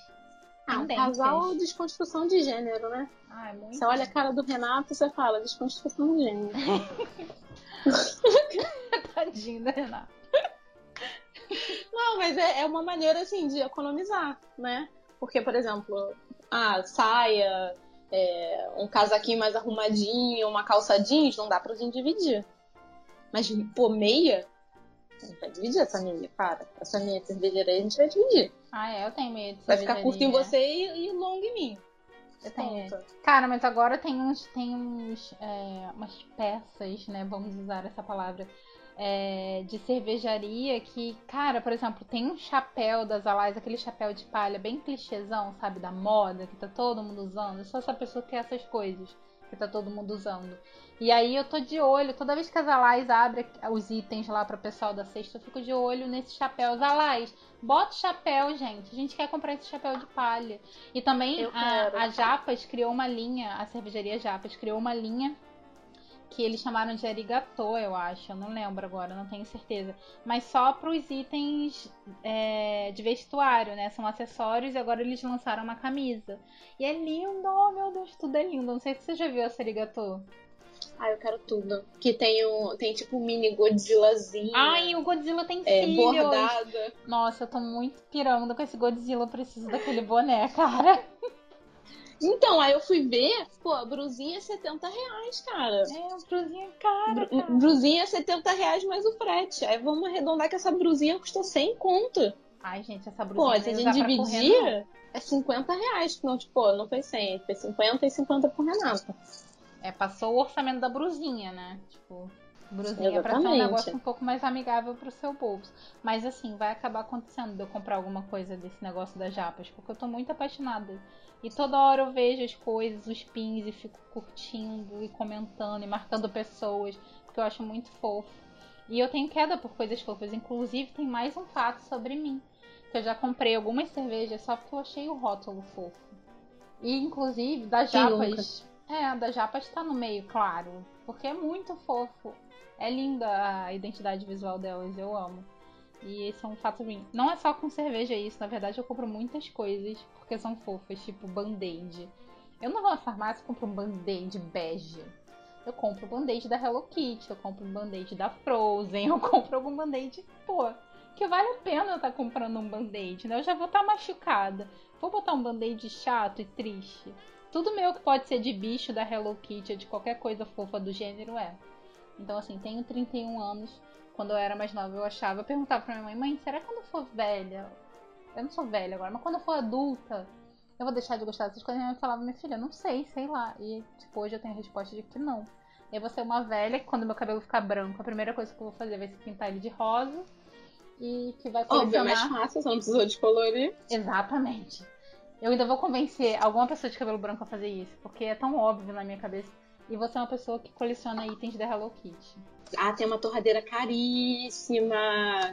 Speaker 1: Ah, um casal desconstrução de gênero, né?
Speaker 2: Ah, é muito.
Speaker 1: Você olha a cara do Renato e você fala, desconstrução de gênero.
Speaker 2: Tadinho do Renato.
Speaker 1: Não, mas é, é uma maneira assim de economizar, né? Porque, por exemplo, a saia, é, um casaquinho mais arrumadinho, uma calça jeans, não dá pra gente dividir. Mas, pô, meia? A gente vai dividir essa meia, cara. Essa meia cervejeira aí a gente vai dividir.
Speaker 2: Ah, é? Eu tenho medo
Speaker 1: Vai ficar curto em você e, e longo em mim.
Speaker 2: Eu tenho. Cara, mas agora tem uns. Tem uns. É, umas peças, né? Vamos usar essa palavra. é, de cervejaria que, cara, por exemplo, tem um chapéu das Alais, aquele chapéu de palha bem clichêzão, sabe, da moda, que tá todo mundo usando. Eu sou essa pessoa que quer essas coisas, que tá todo mundo usando. E aí eu tô de olho, toda vez que as Alais abrem os itens lá para o pessoal da sexta, eu fico de olho nesse chapéu. As Alais, bota o chapéu, gente. A gente quer comprar esse chapéu de palha. E também a, a Japas criou uma linha, a cervejaria Japas criou uma linha que eles chamaram de arigatô, eu acho. Eu não lembro agora, não tenho certeza. Mas só para os itens é, de vestuário, né? São acessórios e agora eles lançaram uma camisa. E é lindo, oh, meu Deus, tudo é lindo. Não sei se você já viu essa arigatô.
Speaker 1: Ah, eu quero tudo. Que tem, o, tem tipo um mini Godzillazinho.
Speaker 2: Ai, o Godzilla tem
Speaker 1: é,
Speaker 2: filhos.
Speaker 1: Bordada.
Speaker 2: Nossa, eu tô muito pirando com esse Godzilla. Eu preciso daquele boné, cara.
Speaker 1: Então, aí eu fui ver, pô, a brusinha é 70 reais, cara.
Speaker 2: É, a brusinha é cara, cara.
Speaker 1: Brusinha é 70 reais mais o frete. Aí vamos arredondar que essa brusinha custou 100 conto.
Speaker 2: Ai, gente, essa brusinha Pô,
Speaker 1: se a gente dividir, é 50 reais. Não, tipo, não foi 100, foi 50 e 50 por Renata.
Speaker 2: É, passou o orçamento da brusinha, né? Tipo, brusinha Exatamente. pra ser um negócio um pouco mais amigável pro seu bolso. Mas assim, vai acabar acontecendo de eu comprar alguma coisa desse negócio das japas, porque eu tô muito apaixonada. E toda hora eu vejo as coisas, os pins, e fico curtindo e comentando e marcando pessoas, porque eu acho muito fofo. E eu tenho queda por coisas fofas. Inclusive, tem mais um fato sobre mim. Que eu já comprei algumas cervejas só porque eu achei o rótulo fofo. E, inclusive, das japas. É, a da japas tá no meio, claro. Porque é muito fofo. É linda a identidade visual delas, eu amo. E esse é um fato ruim. Não é só com cerveja isso, na verdade eu compro muitas coisas porque são fofas, tipo band-aid. Eu não vou na farmácia e compro um band-aid bege. Eu compro band-aid da Hello Kitty, eu compro um band-aid da Frozen, eu compro algum band-aid, pô, que vale a pena eu estar tá comprando um band-aid, né? Eu já vou estar tá machucada. Vou botar um band-aid chato e triste. Tudo meu que pode ser de bicho da Hello Kitty, de qualquer coisa fofa do gênero é. Então, assim, tenho 31 anos. Quando eu era mais nova, eu achava, eu perguntava pra minha mãe, mãe, será que quando eu for velha? Eu não sou velha agora, mas quando eu for adulta, eu vou deixar de gostar dessas coisas? Minha mãe falava, minha filha, não sei, sei lá. E, tipo, hoje eu tenho a resposta de que não. Eu vou ser uma velha que quando meu cabelo ficar branco, a primeira coisa que eu vou fazer vai ser pintar ele de rosa. E que vai colecionar...
Speaker 1: Óbvio, é mais fácil, você não precisou descolorir.
Speaker 2: Exatamente. Eu ainda vou convencer alguma pessoa de cabelo branco a fazer isso, porque é tão óbvio na minha cabeça. E você é uma pessoa que coleciona itens da Hello Kitty.
Speaker 1: Ah, tem uma torradeira caríssima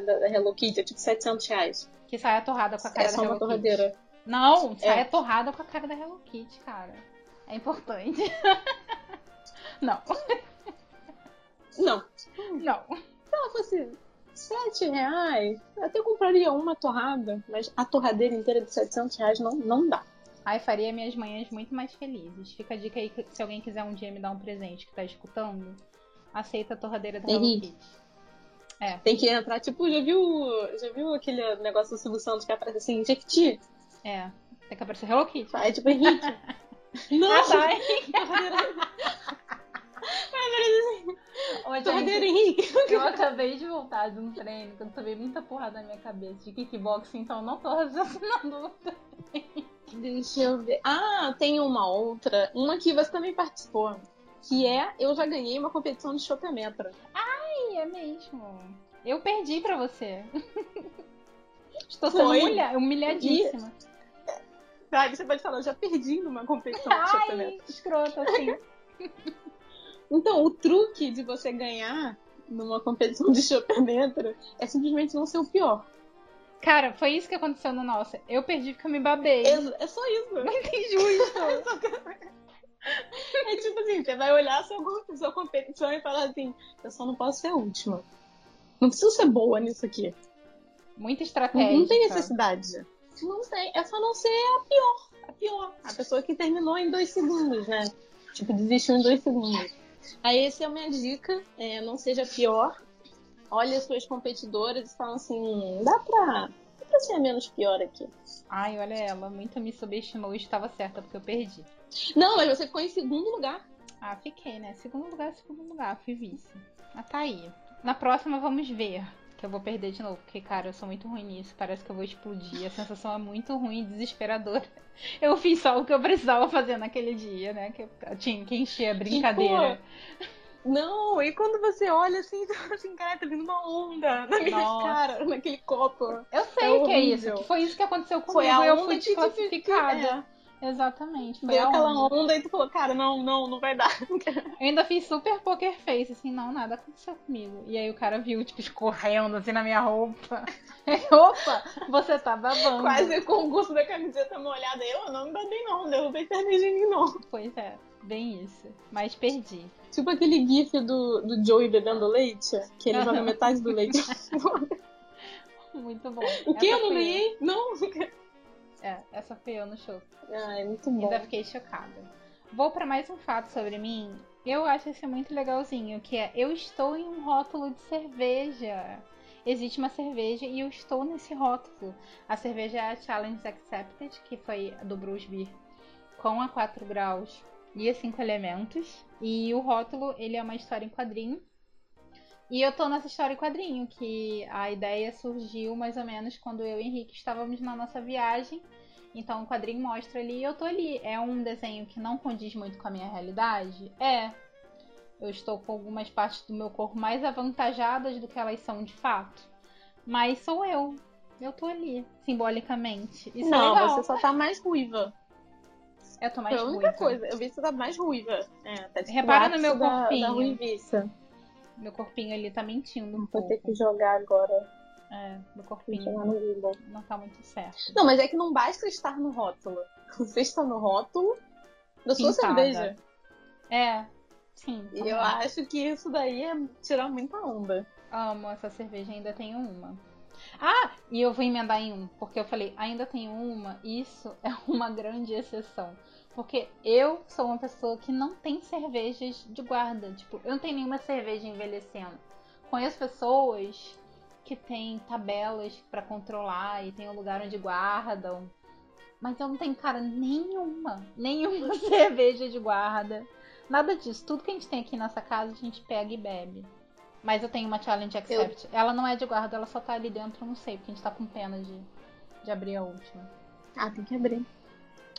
Speaker 1: da Hello Kitty, é tipo 700 reais.
Speaker 2: Que sai a torrada com a cara
Speaker 1: é
Speaker 2: da Hello
Speaker 1: uma torradeira.
Speaker 2: Kitty. Não, sai é. a torrada com a cara da Hello Kitty, cara. É importante. Não.
Speaker 1: Não.
Speaker 2: Não.
Speaker 1: Se ela 7 reais, eu até compraria uma torrada, mas a torradeira inteira de 700 reais não, não dá.
Speaker 2: Ai, faria minhas manhãs muito mais felizes. Fica a dica aí que se alguém quiser um dia me dar um presente que tá escutando, aceita a torradeira da Hello Kitty.
Speaker 1: É. Tem que entrar, tipo, já viu, já viu aquele negócio do Silvio Santos que aparece assim, Jequiti?
Speaker 2: É, tem que aparecer Hello Kitty.
Speaker 1: É tipo Henrique.
Speaker 2: Não, ah, tá,
Speaker 1: Torradeira Henrique.
Speaker 2: Eu acabei de voltar de um treino que eu tomei muita porrada na minha cabeça de kickboxing, então eu não tô raciocinando
Speaker 1: Deixa eu ver. Ah, tem uma outra. Uma que você também participou. Que é Eu já ganhei uma competição de chopemetra.
Speaker 2: Ai, é mesmo. Eu perdi pra você. Estou sendo humilha humilhadíssima.
Speaker 1: E... Ah, você pode falar, eu já perdi numa competição
Speaker 2: Ai,
Speaker 1: de chopemetra.
Speaker 2: Escroto, assim.
Speaker 1: então, o truque de você ganhar numa competição de chopemetra é simplesmente não ser o pior.
Speaker 2: Cara, foi isso que aconteceu no nosso. Eu perdi porque eu me babei.
Speaker 1: É, é só isso.
Speaker 2: Não tem justo.
Speaker 1: é tipo assim, você vai olhar a sua, sua competição e falar assim, eu só não posso ser a última. Não preciso ser boa nisso aqui.
Speaker 2: Muita estratégia.
Speaker 1: Não, tem necessidade. Não tem. É só não ser a pior. A pior. A pessoa que terminou em dois segundos, né? Tipo, desistiu em dois segundos. Aí essa é a minha dica. É, não seja pior olha as suas competidoras e fala assim, dá pra, dá pra ser menos pior aqui.
Speaker 2: Ai, olha ela, muito me subestimou e estava certa, porque eu perdi.
Speaker 1: Não, mas você ficou em segundo lugar.
Speaker 2: Ah, fiquei, né? Segundo lugar, segundo lugar, fui vice. Mas tá aí. Na próxima vamos ver. Que eu vou perder de novo, porque, cara, eu sou muito ruim nisso. Parece que eu vou explodir. A sensação é muito ruim e desesperadora. Eu fiz só o que eu precisava fazer naquele dia, né? Que eu tinha que encher a brincadeira.
Speaker 1: Tipo, Não, e quando você olha assim, assim, cara, tá vindo uma onda na minha
Speaker 2: Nossa.
Speaker 1: cara, naquele copo.
Speaker 2: Eu sei
Speaker 1: É
Speaker 2: que é isso. Que foi isso que aconteceu comigo.
Speaker 1: Foi a
Speaker 2: eu
Speaker 1: onda
Speaker 2: fui desclassificada. Exatamente. A
Speaker 1: aquela
Speaker 2: onda.
Speaker 1: onda e tu falou, cara, não, não, não vai dar.
Speaker 2: Eu ainda fiz super poker face, assim, não, nada aconteceu comigo. E aí o cara viu, tipo, escorrendo assim na minha roupa. Opa, você tá babando.
Speaker 1: Quase com o gosto da camiseta molhada. Eu não me babei não, derrubei cerveja em mim não.
Speaker 2: Pois é, bem isso. Mas perdi.
Speaker 1: Tipo aquele gif do, do Joey bebendo leite, que ele joga metade do leite.
Speaker 2: Muito bom.
Speaker 1: o que? Eu não ganhei? Não.
Speaker 2: É, essa foi eu no show.
Speaker 1: Ai, muito bom.
Speaker 2: Ainda fiquei chocada. Vou pra mais um fato sobre mim. Eu acho esse muito legalzinho, que é eu estou em um rótulo de cerveja. Existe uma cerveja e eu estou nesse rótulo. A cerveja é a Challenge Accepted, que foi do Bruce Beer, com a 4 graus e a 5 elementos. E o rótulo, ele é uma história em quadrinho. E eu tô nessa história em quadrinho, que a ideia surgiu mais ou menos quando eu e o Henrique estávamos na nossa viagem. Então o quadrinho mostra ali, eu tô ali. É um desenho que não condiz muito com a minha realidade? É. Eu estou com algumas partes do meu corpo mais avantajadas do que elas são de fato. Mas sou eu. Eu tô ali, simbolicamente. Isso é
Speaker 1: não,
Speaker 2: legal.
Speaker 1: você só tá mais ruiva.
Speaker 2: Eu tô mais
Speaker 1: Foi a única
Speaker 2: ruiva.
Speaker 1: coisa. Eu vi que você tá mais ruiva. É, tá
Speaker 2: Repara no meu
Speaker 1: da,
Speaker 2: corpinho.
Speaker 1: Da ruiviça.
Speaker 2: Meu corpinho ali tá mentindo um
Speaker 1: Vou ter
Speaker 2: pouco.
Speaker 1: que jogar agora.
Speaker 2: É, meu
Speaker 1: Vou
Speaker 2: corpinho
Speaker 1: Google.
Speaker 2: não tá muito certo.
Speaker 1: Não, mas é que não basta estar no rótulo. Você está no rótulo da sua
Speaker 2: Pintada.
Speaker 1: cerveja.
Speaker 2: É, sim.
Speaker 1: E eu acho que isso daí é tirar muita onda.
Speaker 2: Amo essa cerveja, ainda tenho uma. Ah, e eu vou emendar em um, porque eu falei, ainda tenho uma, isso é uma grande exceção. Porque eu sou uma pessoa que não tem cervejas de guarda. Tipo, eu não tenho nenhuma cerveja envelhecendo. Conheço pessoas que têm tabelas pra controlar e tem um lugar onde guardam. Mas eu não tenho, cara, nenhuma. Nenhuma cerveja de guarda. Nada disso. Tudo que a gente tem aqui nessa casa, a gente pega e bebe. Mas eu tenho uma Challenge Accept. Ela não é de guarda, ela só tá ali dentro, eu não sei, porque a gente tá com pena de, de abrir a última.
Speaker 1: Ah, tem que abrir.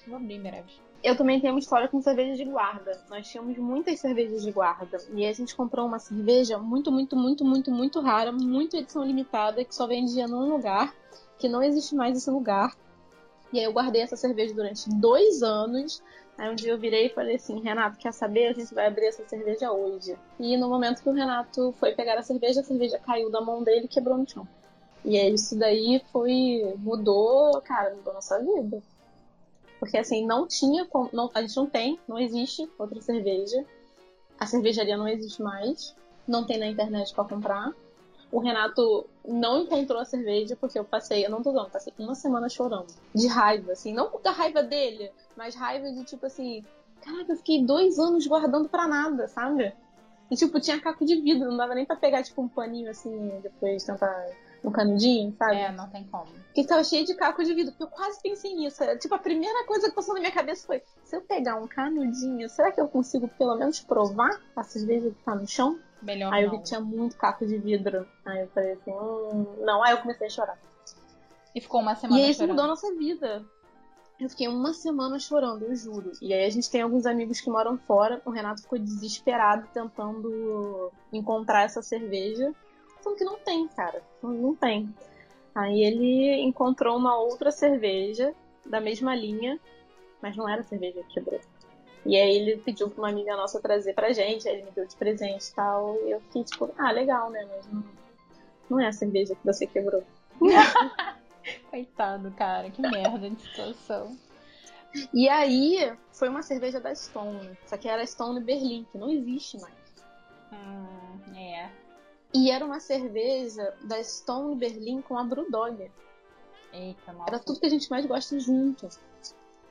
Speaker 2: Vou abrir em breve.
Speaker 1: Eu também tenho uma história com cerveja de guarda. Nós tínhamos muitas cervejas de guarda. E a gente comprou uma cerveja muito, muito, muito, muito, muito rara, muito edição limitada, que só vendia num lugar, que não existe mais esse lugar. E aí eu guardei essa cerveja durante dois anos. Aí um dia eu virei e falei assim, Renato, quer saber? A gente vai abrir essa cerveja hoje. E no momento que o Renato foi pegar a cerveja, a cerveja caiu da mão dele e quebrou no chão. E aí isso daí foi. mudou, cara, mudou nossa vida. Porque assim, não tinha. Não, a gente não tem, não existe outra cerveja. A cervejaria não existe mais. Não tem na internet pra comprar. O Renato não encontrou a cerveja porque eu passei, eu não tô dando, passei uma semana chorando. De raiva, assim. Não da raiva dele, mas raiva de tipo assim. Caraca, eu fiquei dois anos guardando pra nada, sabe? E tipo, tinha caco de vidro, não dava nem pra pegar tipo um paninho assim, depois tentar um canudinho, sabe?
Speaker 2: É, não tem como.
Speaker 1: que tava cheio de caco de vidro, porque eu quase pensei nisso. Era, Tipo, a primeira coisa que passou na minha cabeça foi: se eu pegar um canudinho, será que eu consigo pelo menos provar a cerveja que tá no chão?
Speaker 2: Melhor
Speaker 1: Aí eu vi que tinha muito caco de vidro. Aí eu falei assim: hum, não. Aí eu comecei a chorar.
Speaker 2: E ficou uma semana
Speaker 1: e aí isso
Speaker 2: chorando.
Speaker 1: mudou a nossa vida. Eu fiquei uma semana chorando, eu juro. E aí a gente tem alguns amigos que moram fora. O Renato ficou desesperado tentando encontrar essa cerveja. Sendo que não tem, cara. Não, tem. Aí ele encontrou uma outra cerveja da mesma linha, mas não era a cerveja que quebrou. E aí ele pediu pra uma amiga nossa trazer pra gente, aí ele me deu de presente e tal. E eu fiquei tipo, ah, legal, né? Mas não, não é a cerveja que você quebrou.
Speaker 2: Coitado, cara, que merda de situação.
Speaker 1: E aí foi uma cerveja da Stone, só que era Stone Berlim, que não existe mais.
Speaker 2: Hum.
Speaker 1: E era uma cerveja da Stone Berlim com a Brewdog.
Speaker 2: Eita, nossa.
Speaker 1: Era tudo que a gente mais gosta junto.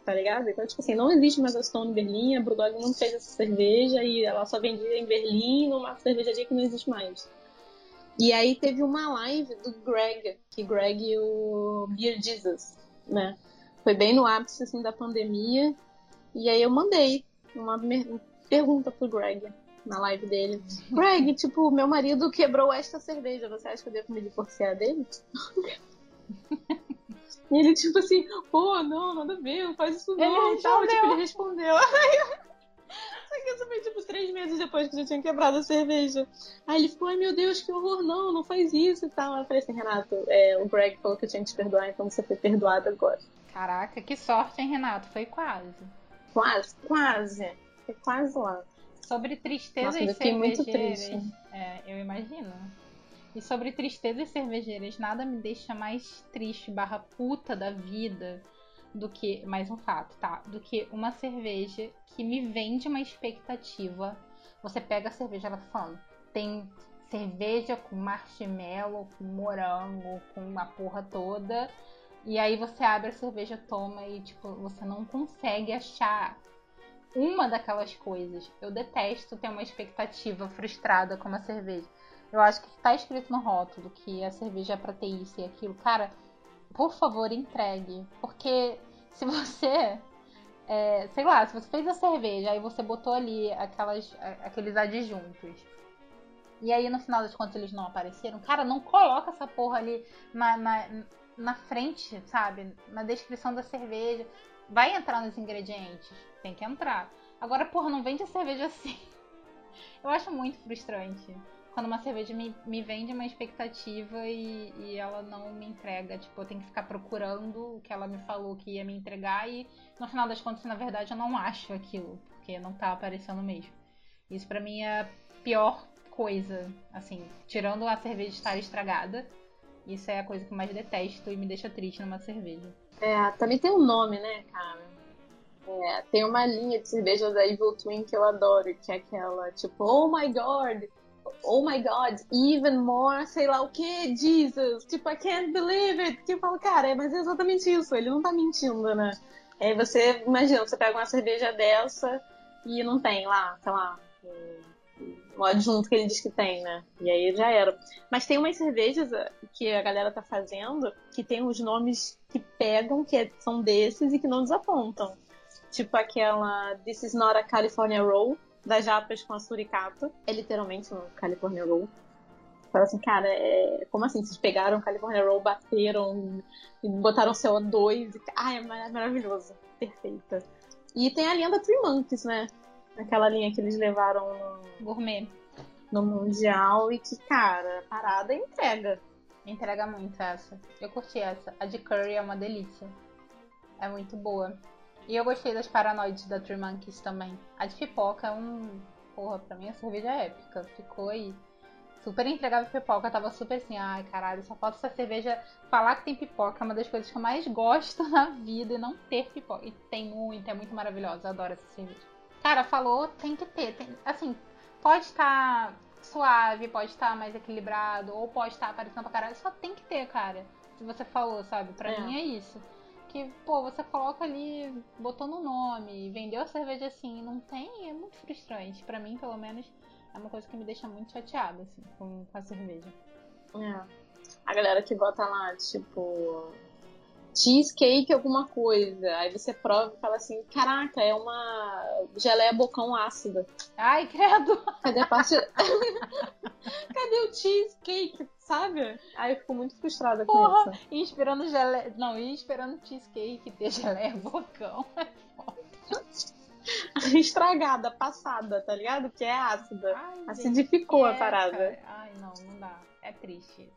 Speaker 1: Tá ligado? Então, tipo assim, não existe mais a Stone Berlim, a Brewdog não fez essa cerveja e ela só vendia em Berlim numa cervejaria que não existe mais. E aí teve uma live do Greg, que Greg e o Beer Jesus, né? Foi bem no ápice assim, da pandemia. E aí eu mandei uma pergunta pro Greg na live dele. Greg, tipo, meu marido quebrou esta cerveja, você acha que eu devo me divorciar dele? e ele, tipo assim, pô, não, nada a ver, não faz isso não.
Speaker 2: Ele
Speaker 1: e tal. Tipo, ele respondeu. Só que isso foi, tipo, três meses depois que já tinha quebrado a cerveja. Aí ele ficou, ai meu Deus, que horror, não, não faz isso e tal. Eu falei assim, Renato, é, o Greg falou que eu tinha que te perdoar, então você foi perdoado agora.
Speaker 2: Caraca, que sorte, hein, Renato? Foi quase.
Speaker 1: Quase, quase. Foi quase lá.
Speaker 2: Sobre tristezas Nossa, triste. É, eu imagino. E sobre tristezas cervejeiras, nada me deixa mais triste barra puta da vida do que. Mais um fato, tá? Do que uma cerveja que me vende uma expectativa. Você pega a cerveja, ela tá falando, tem cerveja com marshmallow, com morango, com uma porra toda. E aí você abre a cerveja, toma e tipo, você não consegue achar uma daquelas coisas. Eu detesto ter uma expectativa frustrada com uma cerveja. Eu acho que tá escrito no rótulo que a cerveja é pra ter isso e aquilo. Cara, por favor, entregue. Porque se você. É, sei lá, se você fez a cerveja, aí você botou ali aquelas, aqueles adjuntos. E aí no final das contas eles não apareceram. Cara, não coloca essa porra ali na, na, na frente, sabe? Na descrição da cerveja. Vai entrar nos ingredientes. Tem que entrar. Agora, porra, não vende a cerveja assim. Eu acho muito frustrante quando uma cerveja me, me vende uma expectativa e, e ela não me entrega. Tipo, eu tenho que ficar procurando o que ela me falou que ia me entregar e no final das contas, na verdade, eu não acho aquilo, porque não tá aparecendo mesmo. Isso para mim é a pior coisa, assim, tirando a cerveja estar estragada. Isso é a coisa que eu mais detesto e me deixa triste numa cerveja.
Speaker 1: É, também tem um nome, né, cara? É, tem uma linha de cerveja da Evil Twin que eu adoro, que é aquela, tipo, oh my god, oh my god, even more, sei lá o que, Jesus, tipo, I can't believe it. Que eu falo, cara, é, mas é exatamente isso, ele não tá mentindo, né? Aí você, imagina, você pega uma cerveja dessa e não tem lá, sei lá, o adjunto que ele diz que tem, né? E aí já era. Mas tem umas cervejas eh, que a galera tá fazendo que tem os nomes que pegam, que é, são desses e que não desapontam. Tipo aquela This is not a California Roll, das japas com a suricata. É literalmente um California Roll. Fala assim, cara, é... como assim? Vocês pegaram o California Roll, bateram e botaram CO2? E... Ai, é maravilhoso. Perfeita. E tem a linha da Three Monkeys, né? Aquela linha que eles levaram
Speaker 2: no... Gourmet.
Speaker 1: No Mundial e que, cara, parada entrega.
Speaker 2: Entrega muito essa. Eu curti essa. A de Curry é uma delícia. É muito boa. E eu gostei das paranoides da Three Monkeys também. A de pipoca é um. Porra, pra mim a cerveja é épica. Ficou aí. Super entregável pipoca. tava super assim, ai caralho, só falta essa cerveja. Falar que tem pipoca é uma das coisas que eu mais gosto na vida e não ter pipoca. E tem muito, é muito maravilhosa. Eu adoro essa cerveja. Cara, falou, tem que ter. Tem, assim, pode estar tá suave, pode estar tá mais equilibrado, ou pode estar tá aparecendo pra caralho. Só tem que ter, cara. Se você falou, sabe? Pra é. mim é isso que, pô, você coloca ali, botou no nome, vendeu a cerveja assim, não tem, é muito frustrante. para mim, pelo menos, é uma coisa que me deixa muito chateada, assim, com, com a cerveja.
Speaker 1: É. A galera que bota lá, tipo, cheesecake alguma coisa. Aí você prova e fala assim, caraca, é uma geleia bocão ácida.
Speaker 2: Ai, credo!
Speaker 1: Cadê a parte... Cadê o cheesecake, sabe? Aí eu fico muito frustrada Porra, com isso.
Speaker 2: E esperando geleia... Não, e esperando cheesecake ter geleia bocão.
Speaker 1: Estragada, passada, tá ligado? Que é ácida. Ai, Acidificou gente, a parada.
Speaker 2: É, Ai, não, não dá. É triste.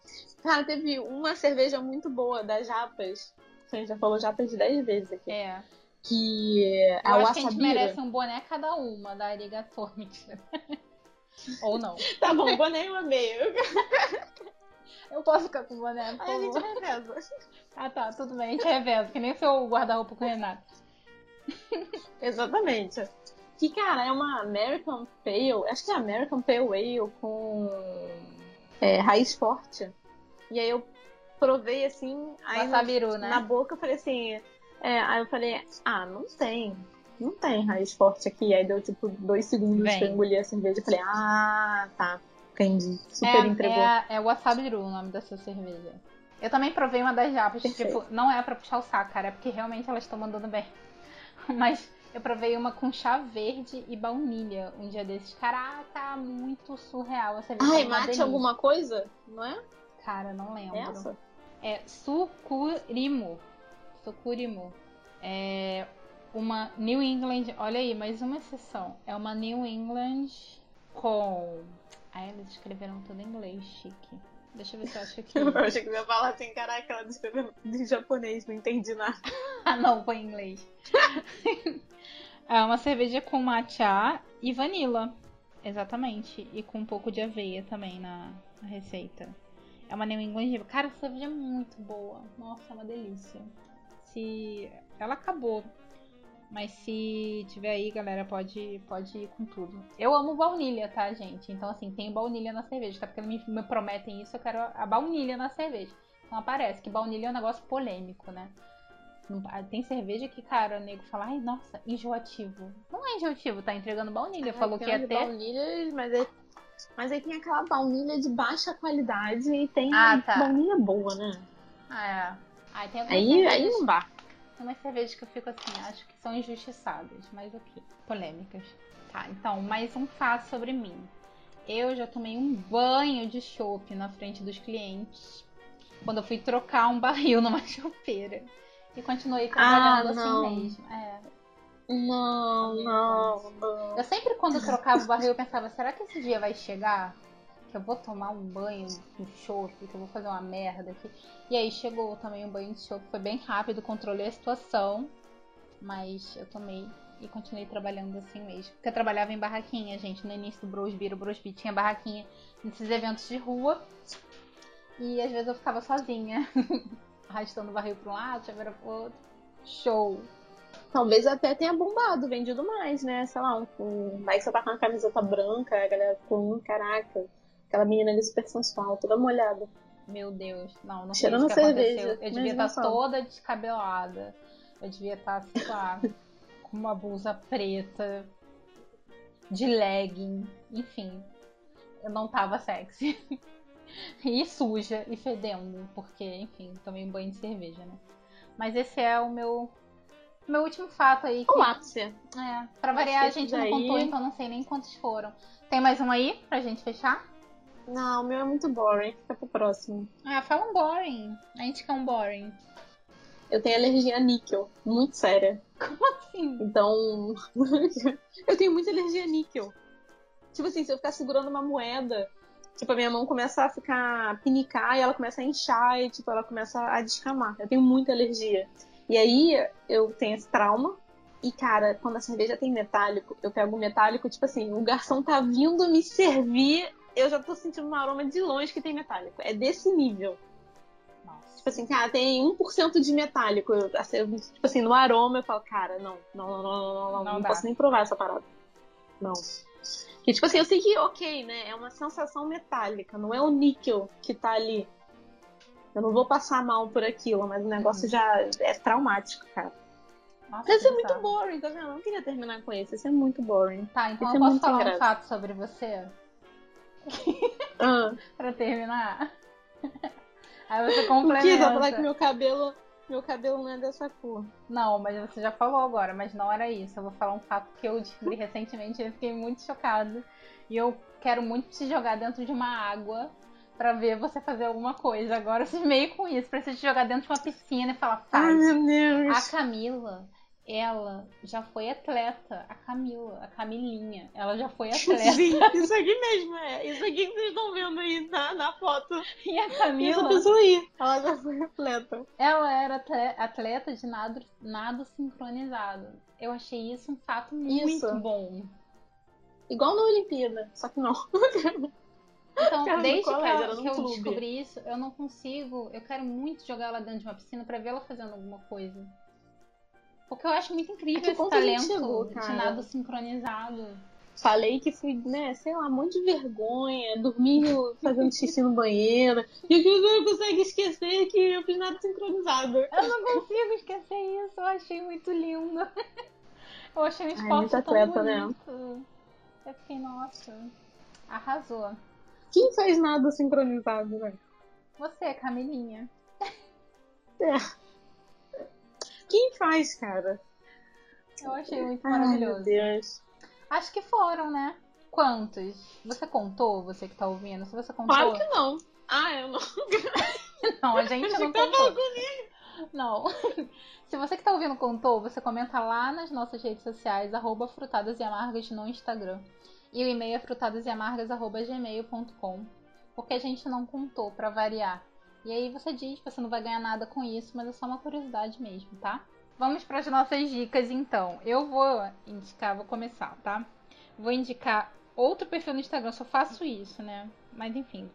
Speaker 1: Cara, teve uma cerveja muito boa das Japas a gente já falou de 10 vezes aqui.
Speaker 2: É.
Speaker 1: Que
Speaker 2: é Eu a acho que a gente merece um boné cada uma da Arigato, Ou não.
Speaker 1: tá bom, boné eu amei.
Speaker 2: Eu posso ficar com o boné,
Speaker 1: por Aí a gente reveza.
Speaker 2: Ah tá, tudo bem, a gente reveza, que nem o seu guarda-roupa com o Renato.
Speaker 1: Exatamente. Que, cara, é uma American Pale, acho que é American Pale Ale com é, raiz forte. E aí eu provei assim, aí
Speaker 2: Wasabiru,
Speaker 1: na,
Speaker 2: né?
Speaker 1: na boca eu falei assim, é, aí eu falei, ah, não tem. Não tem raiz forte aqui. Aí deu tipo dois segundos Vem. que eu engoli a cerveja e falei, ah, tá. Entendi. Super
Speaker 2: é,
Speaker 1: entregou.
Speaker 2: É, é Wasabiru o nome dessa cerveja. Eu também provei uma das japas, tipo, não é pra puxar o saco, cara, é porque realmente elas estão mandando bem. Mas eu provei uma com chá verde e baunilha um dia desses. Caraca, muito surreal. Essa
Speaker 1: Ai, mate alguma coisa? Não é?
Speaker 2: Cara, não lembro.
Speaker 1: Essa?
Speaker 2: É Sukurimo. Sukurimo. É uma New England. Olha aí, mais uma exceção. É uma New England com. Ah, eles escreveram tudo em inglês, chique. Deixa eu ver se eu acho aqui.
Speaker 1: Eu achei que você ia falar assim, caraca, ela escreveu em japonês, não entendi nada.
Speaker 2: ah, não, foi em inglês. é uma cerveja com matcha e vanilla. Exatamente. E com um pouco de aveia também na, na receita. É uma New England. Cara, essa cerveja é muito boa. Nossa, é uma delícia. Se. Ela acabou. Mas se tiver aí, galera, pode, pode ir com tudo. Eu amo baunilha, tá, gente? Então, assim, tem baunilha na cerveja, tá? Porque me, me prometem isso, eu quero a baunilha na cerveja. Então aparece que baunilha é um negócio polêmico, né? Tem cerveja que, cara, o nego fala, ai, nossa, enjoativo. Não é enjoativo, tá entregando baunilha. Falou que ia ter.
Speaker 1: Baunilha, mas, é... mas aí tem aquela baunilha de baixa qualidade e tem ah, tá. baunilha boa, né?
Speaker 2: Ah, é.
Speaker 1: Aí, tem aí, aí não dá.
Speaker 2: Tem umas cervejas que eu fico assim, acho que são injustiçadas, mas ok. Polêmicas. Tá, então, mais um fato sobre mim. Eu já tomei um banho de chopp na frente dos clientes quando eu fui trocar um barril numa chopeira. E continuei trabalhando ah, assim mesmo. É.
Speaker 1: Não, não, não.
Speaker 2: Eu sempre, quando eu trocava o barril, eu pensava, será que esse dia vai chegar? Eu vou tomar um banho de chope, que eu vou fazer uma merda aqui. E aí chegou também um banho de chope, foi bem rápido, controlei a situação. Mas eu tomei e continuei trabalhando assim mesmo. Porque eu trabalhava em barraquinha, gente. No início do Brosby, o Brosby tinha barraquinha nesses eventos de rua. E às vezes eu ficava sozinha. arrastando o barril para um lado, chaveira pro outro. Show!
Speaker 1: Talvez até tenha bombado, vendido mais, né? Sei lá, um, um que você tá com uma camiseta branca, a galera ficou, hum, caraca, aquela menina ali super sensual, toda molhada.
Speaker 2: Meu Deus, não, não sei o que cerveja, aconteceu. Eu devia estar tá toda descabelada. Eu devia estar, tá, sei lá, com uma blusa preta, de legging, enfim. Eu não tava sexy. e suja e fedendo, porque, enfim, tomei um banho de cerveja, né? Mas esse é o meu meu último fato aí.
Speaker 1: Que... O ápice.
Speaker 2: É, pra variar a gente daí... não contou, então não sei nem quantos foram. Tem mais um aí pra gente fechar?
Speaker 1: Não, o meu é muito boring, fica pro próximo.
Speaker 2: Ah, fala um boring. A gente quer um boring.
Speaker 1: Eu tenho alergia a níquel, muito séria.
Speaker 2: Como assim?
Speaker 1: Então. eu tenho muita alergia a níquel. Tipo assim, se eu ficar segurando uma moeda tipo, a minha mão começa a ficar pinicar e ela começa a inchar e, tipo, ela começa a descamar. Eu tenho muita alergia. E aí eu tenho esse trauma. E, cara, quando a cerveja tem metálico, eu pego o metálico, tipo assim, o garçom tá vindo me servir, eu já tô sentindo um aroma de longe que tem metálico. É desse nível. Nossa. Tipo assim, cara, tem 1% de metálico. Eu, assim, tipo assim, no aroma eu falo, cara, não, não, não, não, não, não, não, não, posso nem provar essa parada. Não. Que, tipo assim, eu sei que, ok, né? É uma sensação metálica, não é o níquel que tá ali. Eu não vou passar mal por aquilo, mas o negócio uhum. já é traumático, cara. Nossa, Deve ser muito boring, tá vendo? Eu não queria terminar com isso. Isso é muito boring.
Speaker 2: Tá, então eu posso falar um fato sobre você? Ah. pra terminar? Aí você complementa.
Speaker 1: Só falar que meu cabelo meu cabelo não é dessa cor.
Speaker 2: Não, mas você já falou agora, mas não era isso. Eu vou falar um fato que eu descobri recentemente e eu fiquei muito chocada. E eu quero muito te jogar dentro de uma água para ver você fazer alguma coisa. Agora eu meio com isso, pra você te jogar dentro de uma piscina e falar, faz.
Speaker 1: Ai, meu Deus.
Speaker 2: A Camila ela já foi atleta, a Camila, a Camilinha, ela já foi atleta.
Speaker 1: Sim, isso aqui mesmo, é. Isso aqui que vocês estão vendo aí na, na foto.
Speaker 2: E a Camila.
Speaker 1: Essa pessoa aí, ela já foi atleta.
Speaker 2: Ela era atleta de nado, nado sincronizado. Eu achei isso um fato muito isso. bom.
Speaker 1: Igual na Olimpíada, só que não.
Speaker 2: Então, desde que, ela, que eu descobri isso, eu não consigo. Eu quero muito jogar ela dentro de uma piscina para ver ela fazendo alguma coisa. Porque eu acho muito incrível esse talento chegou, de nado sincronizado.
Speaker 1: Falei que fui, né, sei lá, um monte de vergonha, dormindo fazendo xixi no banheiro. E que você não consegue esquecer que eu fiz nada sincronizado.
Speaker 2: Eu não consigo esquecer isso, eu achei muito lindo. Eu achei um esporte Ai, tão atleta, né? bonito. Né? Eu fiquei, nossa, arrasou.
Speaker 1: Quem faz nada sincronizado, né?
Speaker 2: Você, Camilinha.
Speaker 1: É. Quem faz, cara?
Speaker 2: Eu achei muito maravilhoso.
Speaker 1: Ai, meu Deus.
Speaker 2: Acho que foram, né? Quantos? Você contou, você que tá ouvindo? Se você contou.
Speaker 1: Claro que não. Ah, eu não.
Speaker 2: não, a gente não contou. Não. Se você que tá ouvindo contou, você comenta lá nas nossas redes sociais, arroba frutadas e amargas no Instagram. E o e-mail é frutadaseamargas.gmail.com Porque a gente não contou, para variar. E aí você diz, você não vai ganhar nada com isso, mas é só uma curiosidade mesmo, tá? Vamos para as nossas dicas então. Eu vou indicar, vou começar, tá? Vou indicar outro perfil no Instagram, só faço isso, né? Mas enfim.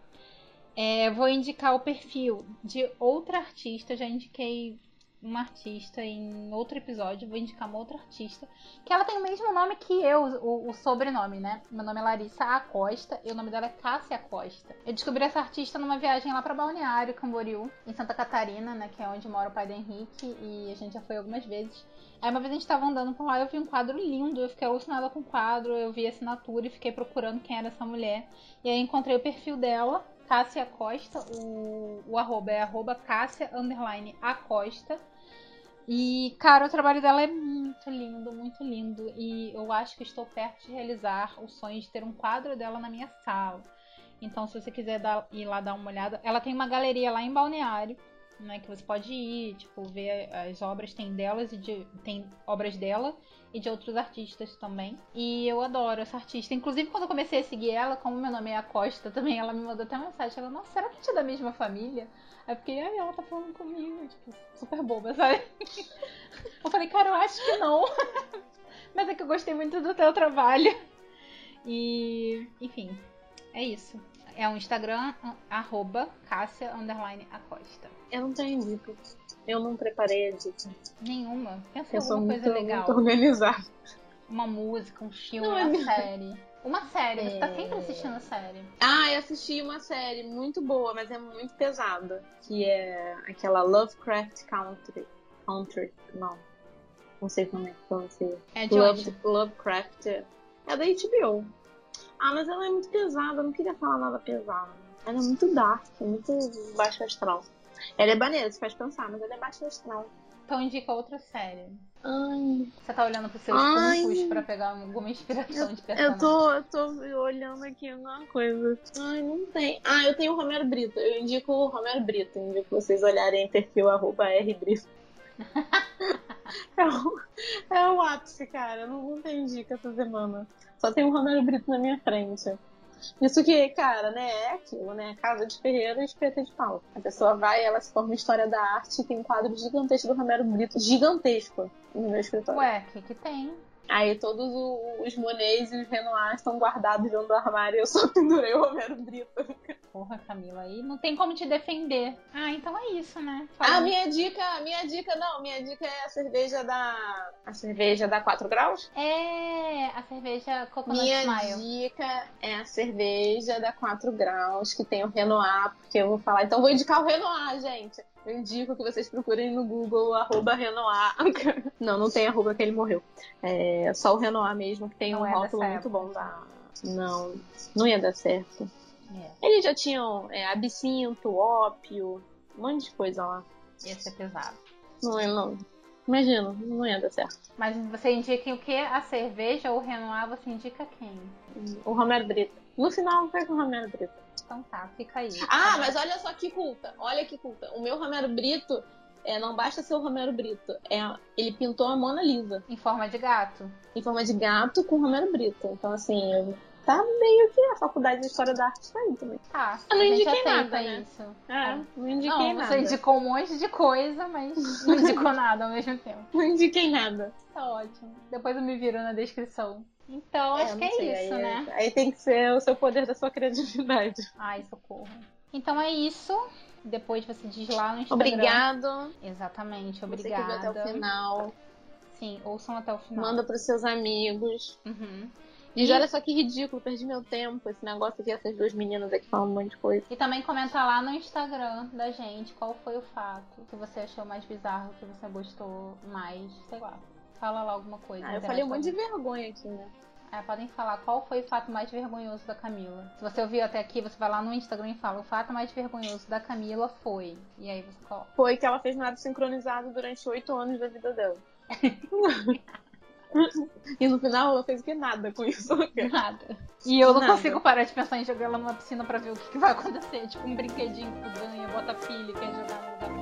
Speaker 2: É, vou indicar o perfil de outra artista, já indiquei uma artista em outro episódio, vou indicar uma outra artista, que ela tem o mesmo nome que eu, o, o, sobrenome, né? Meu nome é Larissa Acosta e o nome dela é Cássia Acosta. Eu descobri essa artista numa viagem lá para Balneário, Camboriú, em Santa Catarina, né? Que é onde mora o pai do Henrique, e a gente já foi algumas vezes. Aí uma vez a gente tava andando por lá eu vi um quadro lindo, eu fiquei alucinada com o quadro, eu vi a assinatura e fiquei procurando quem era essa mulher. E aí encontrei o perfil dela, Cássia Acosta, o, o arroba é arroba Cássia Acosta. E, cara, o trabalho dela é muito lindo, muito lindo. E eu acho que estou perto de realizar o sonho de ter um quadro dela na minha sala. Então, se você quiser dar, ir lá dar uma olhada, ela tem uma galeria lá em Balneário, né? Que você pode ir, tipo, ver as obras, tem delas e de, tem obras dela e de outros artistas também. E eu adoro essa artista. Inclusive, quando eu comecei a seguir ela, como meu nome é Acosta também, ela me mandou até uma mensagem. Ela, nossa, será que a gente é da mesma família? Aí eu ai, ela tá falando comigo, tipo, super boba, sabe? Eu falei, cara, eu acho que não. Mas é que eu gostei muito do teu trabalho. E, enfim, é isso. É o Instagram, arroba Cássia Acosta.
Speaker 1: Eu não tenho dica. Eu não preparei a dica.
Speaker 2: Nenhuma. Pensa em alguma coisa
Speaker 1: muito,
Speaker 2: legal.
Speaker 1: Muito organizada.
Speaker 2: Uma música, um filme, não, uma é... série. Uma série, você tá sempre assistindo série.
Speaker 1: Ah, eu assisti uma série muito boa, mas é muito pesada. Que é aquela Lovecraft Country. Country, não. Não sei como é que pronuncia.
Speaker 2: É de Love,
Speaker 1: Lovecraft. É da HBO. Ah, mas ela é muito pesada, eu não queria falar nada pesado. Ela é muito dark, muito baixo astral. Ela é maneira, você faz pensar, mas ela é baixo astral.
Speaker 2: Então indica outra série.
Speaker 1: Ai.
Speaker 2: Você tá olhando pros seus funcos pra pegar alguma inspiração de personagem?
Speaker 1: Eu tô, eu tô olhando aqui alguma coisa. Ai, não tem. Ah, eu tenho o Romero Brito. Eu indico o Romero Brito. Eu indico vocês olharem perfil arroba rbrito. é, o, é o ápice, cara. Eu não, não tenho dica essa semana. Só tem o Romero Brito na minha frente. Isso que, cara, né, é aquilo, né? Casa de ferreiro e espeta de pau. A pessoa vai, ela se forma história da arte e tem um quadro gigantesco do Romero Brito, gigantesco, no meu escritório.
Speaker 2: Ué, o que que tem?
Speaker 1: Aí todos os Monets e os Renoirs estão guardados dentro do armário e eu só pendurei o Romero Brito.
Speaker 2: Porra, Camila, aí não tem como te defender. Ah, então é isso, né?
Speaker 1: Fala. A minha dica, minha dica não, minha dica é a cerveja da a cerveja da 4 graus?
Speaker 2: É, a cerveja Coconut
Speaker 1: Minha
Speaker 2: Smile.
Speaker 1: dica é a cerveja da 4 graus que tem o Renoir, porque eu vou falar, então vou indicar o Renoir, gente. Eu indico que vocês procurem no Google arroba Renoir. não, não tem arroba que ele morreu. É só o Renoir mesmo, que tem não um rótulo muito bom da. Não, não ia dar certo. É. Eles já tinham é, absinto, ópio, um monte de coisa lá.
Speaker 2: Ia ser pesado.
Speaker 1: Não, é, não. Imagina, não ia dar certo.
Speaker 2: Mas você indica o que? A cerveja ou o Renoir, você indica quem?
Speaker 1: O Romero Brito. No final, vai com o Romero Brito.
Speaker 2: Então tá, fica aí.
Speaker 1: Ah, mas olha só que culta. Olha que culta. O meu Romero Brito, é, não basta ser o Romero Brito. É, ele pintou a Mona Lisa.
Speaker 2: Em forma de gato?
Speaker 1: Em forma de gato com Romero Brito. Então, assim, tá meio que a faculdade de História da Arte tá aí também.
Speaker 2: Tá.
Speaker 1: Eu não indiquei nada,
Speaker 2: né? isso.
Speaker 1: É, não indiquei
Speaker 2: não,
Speaker 1: nada.
Speaker 2: Você indicou um monte de coisa, mas não indicou nada ao mesmo tempo.
Speaker 1: Não indiquei nada.
Speaker 2: Tá ótimo. Depois eu me viro na descrição. Então, é, acho que é
Speaker 1: sei,
Speaker 2: isso,
Speaker 1: aí,
Speaker 2: né?
Speaker 1: Aí tem que ser o seu poder da sua criatividade.
Speaker 2: Ai, socorro. Então é isso. Depois você diz lá no Instagram.
Speaker 1: Obrigado.
Speaker 2: Exatamente, obrigada.
Speaker 1: Você que até o final.
Speaker 2: Sim, ouçam até o final.
Speaker 1: Manda pros seus amigos.
Speaker 2: Uhum.
Speaker 1: Diz, e... olha só que ridículo, perdi meu tempo. Esse negócio aqui, essas duas meninas aqui falando um monte de coisa.
Speaker 2: E também comenta lá no Instagram da gente qual foi o fato que você achou mais bizarro, que você gostou mais, sei lá. Fala lá alguma coisa.
Speaker 1: Ah, eu falei um monte de vergonha aqui, né?
Speaker 2: É, podem falar qual foi o fato mais vergonhoso da Camila. Se você ouviu até aqui, você vai lá no Instagram e fala: o fato mais vergonhoso da Camila foi. E aí você coloca.
Speaker 1: Foi que ela fez nada sincronizado durante oito anos da vida dela. e no final ela fez o que? Nada com isso.
Speaker 2: Nada. E eu não nada. consigo parar de pensar em jogar ela numa piscina pra ver o que, que vai acontecer. Tipo um brinquedinho que tu ganha, bota pilha quer jogar no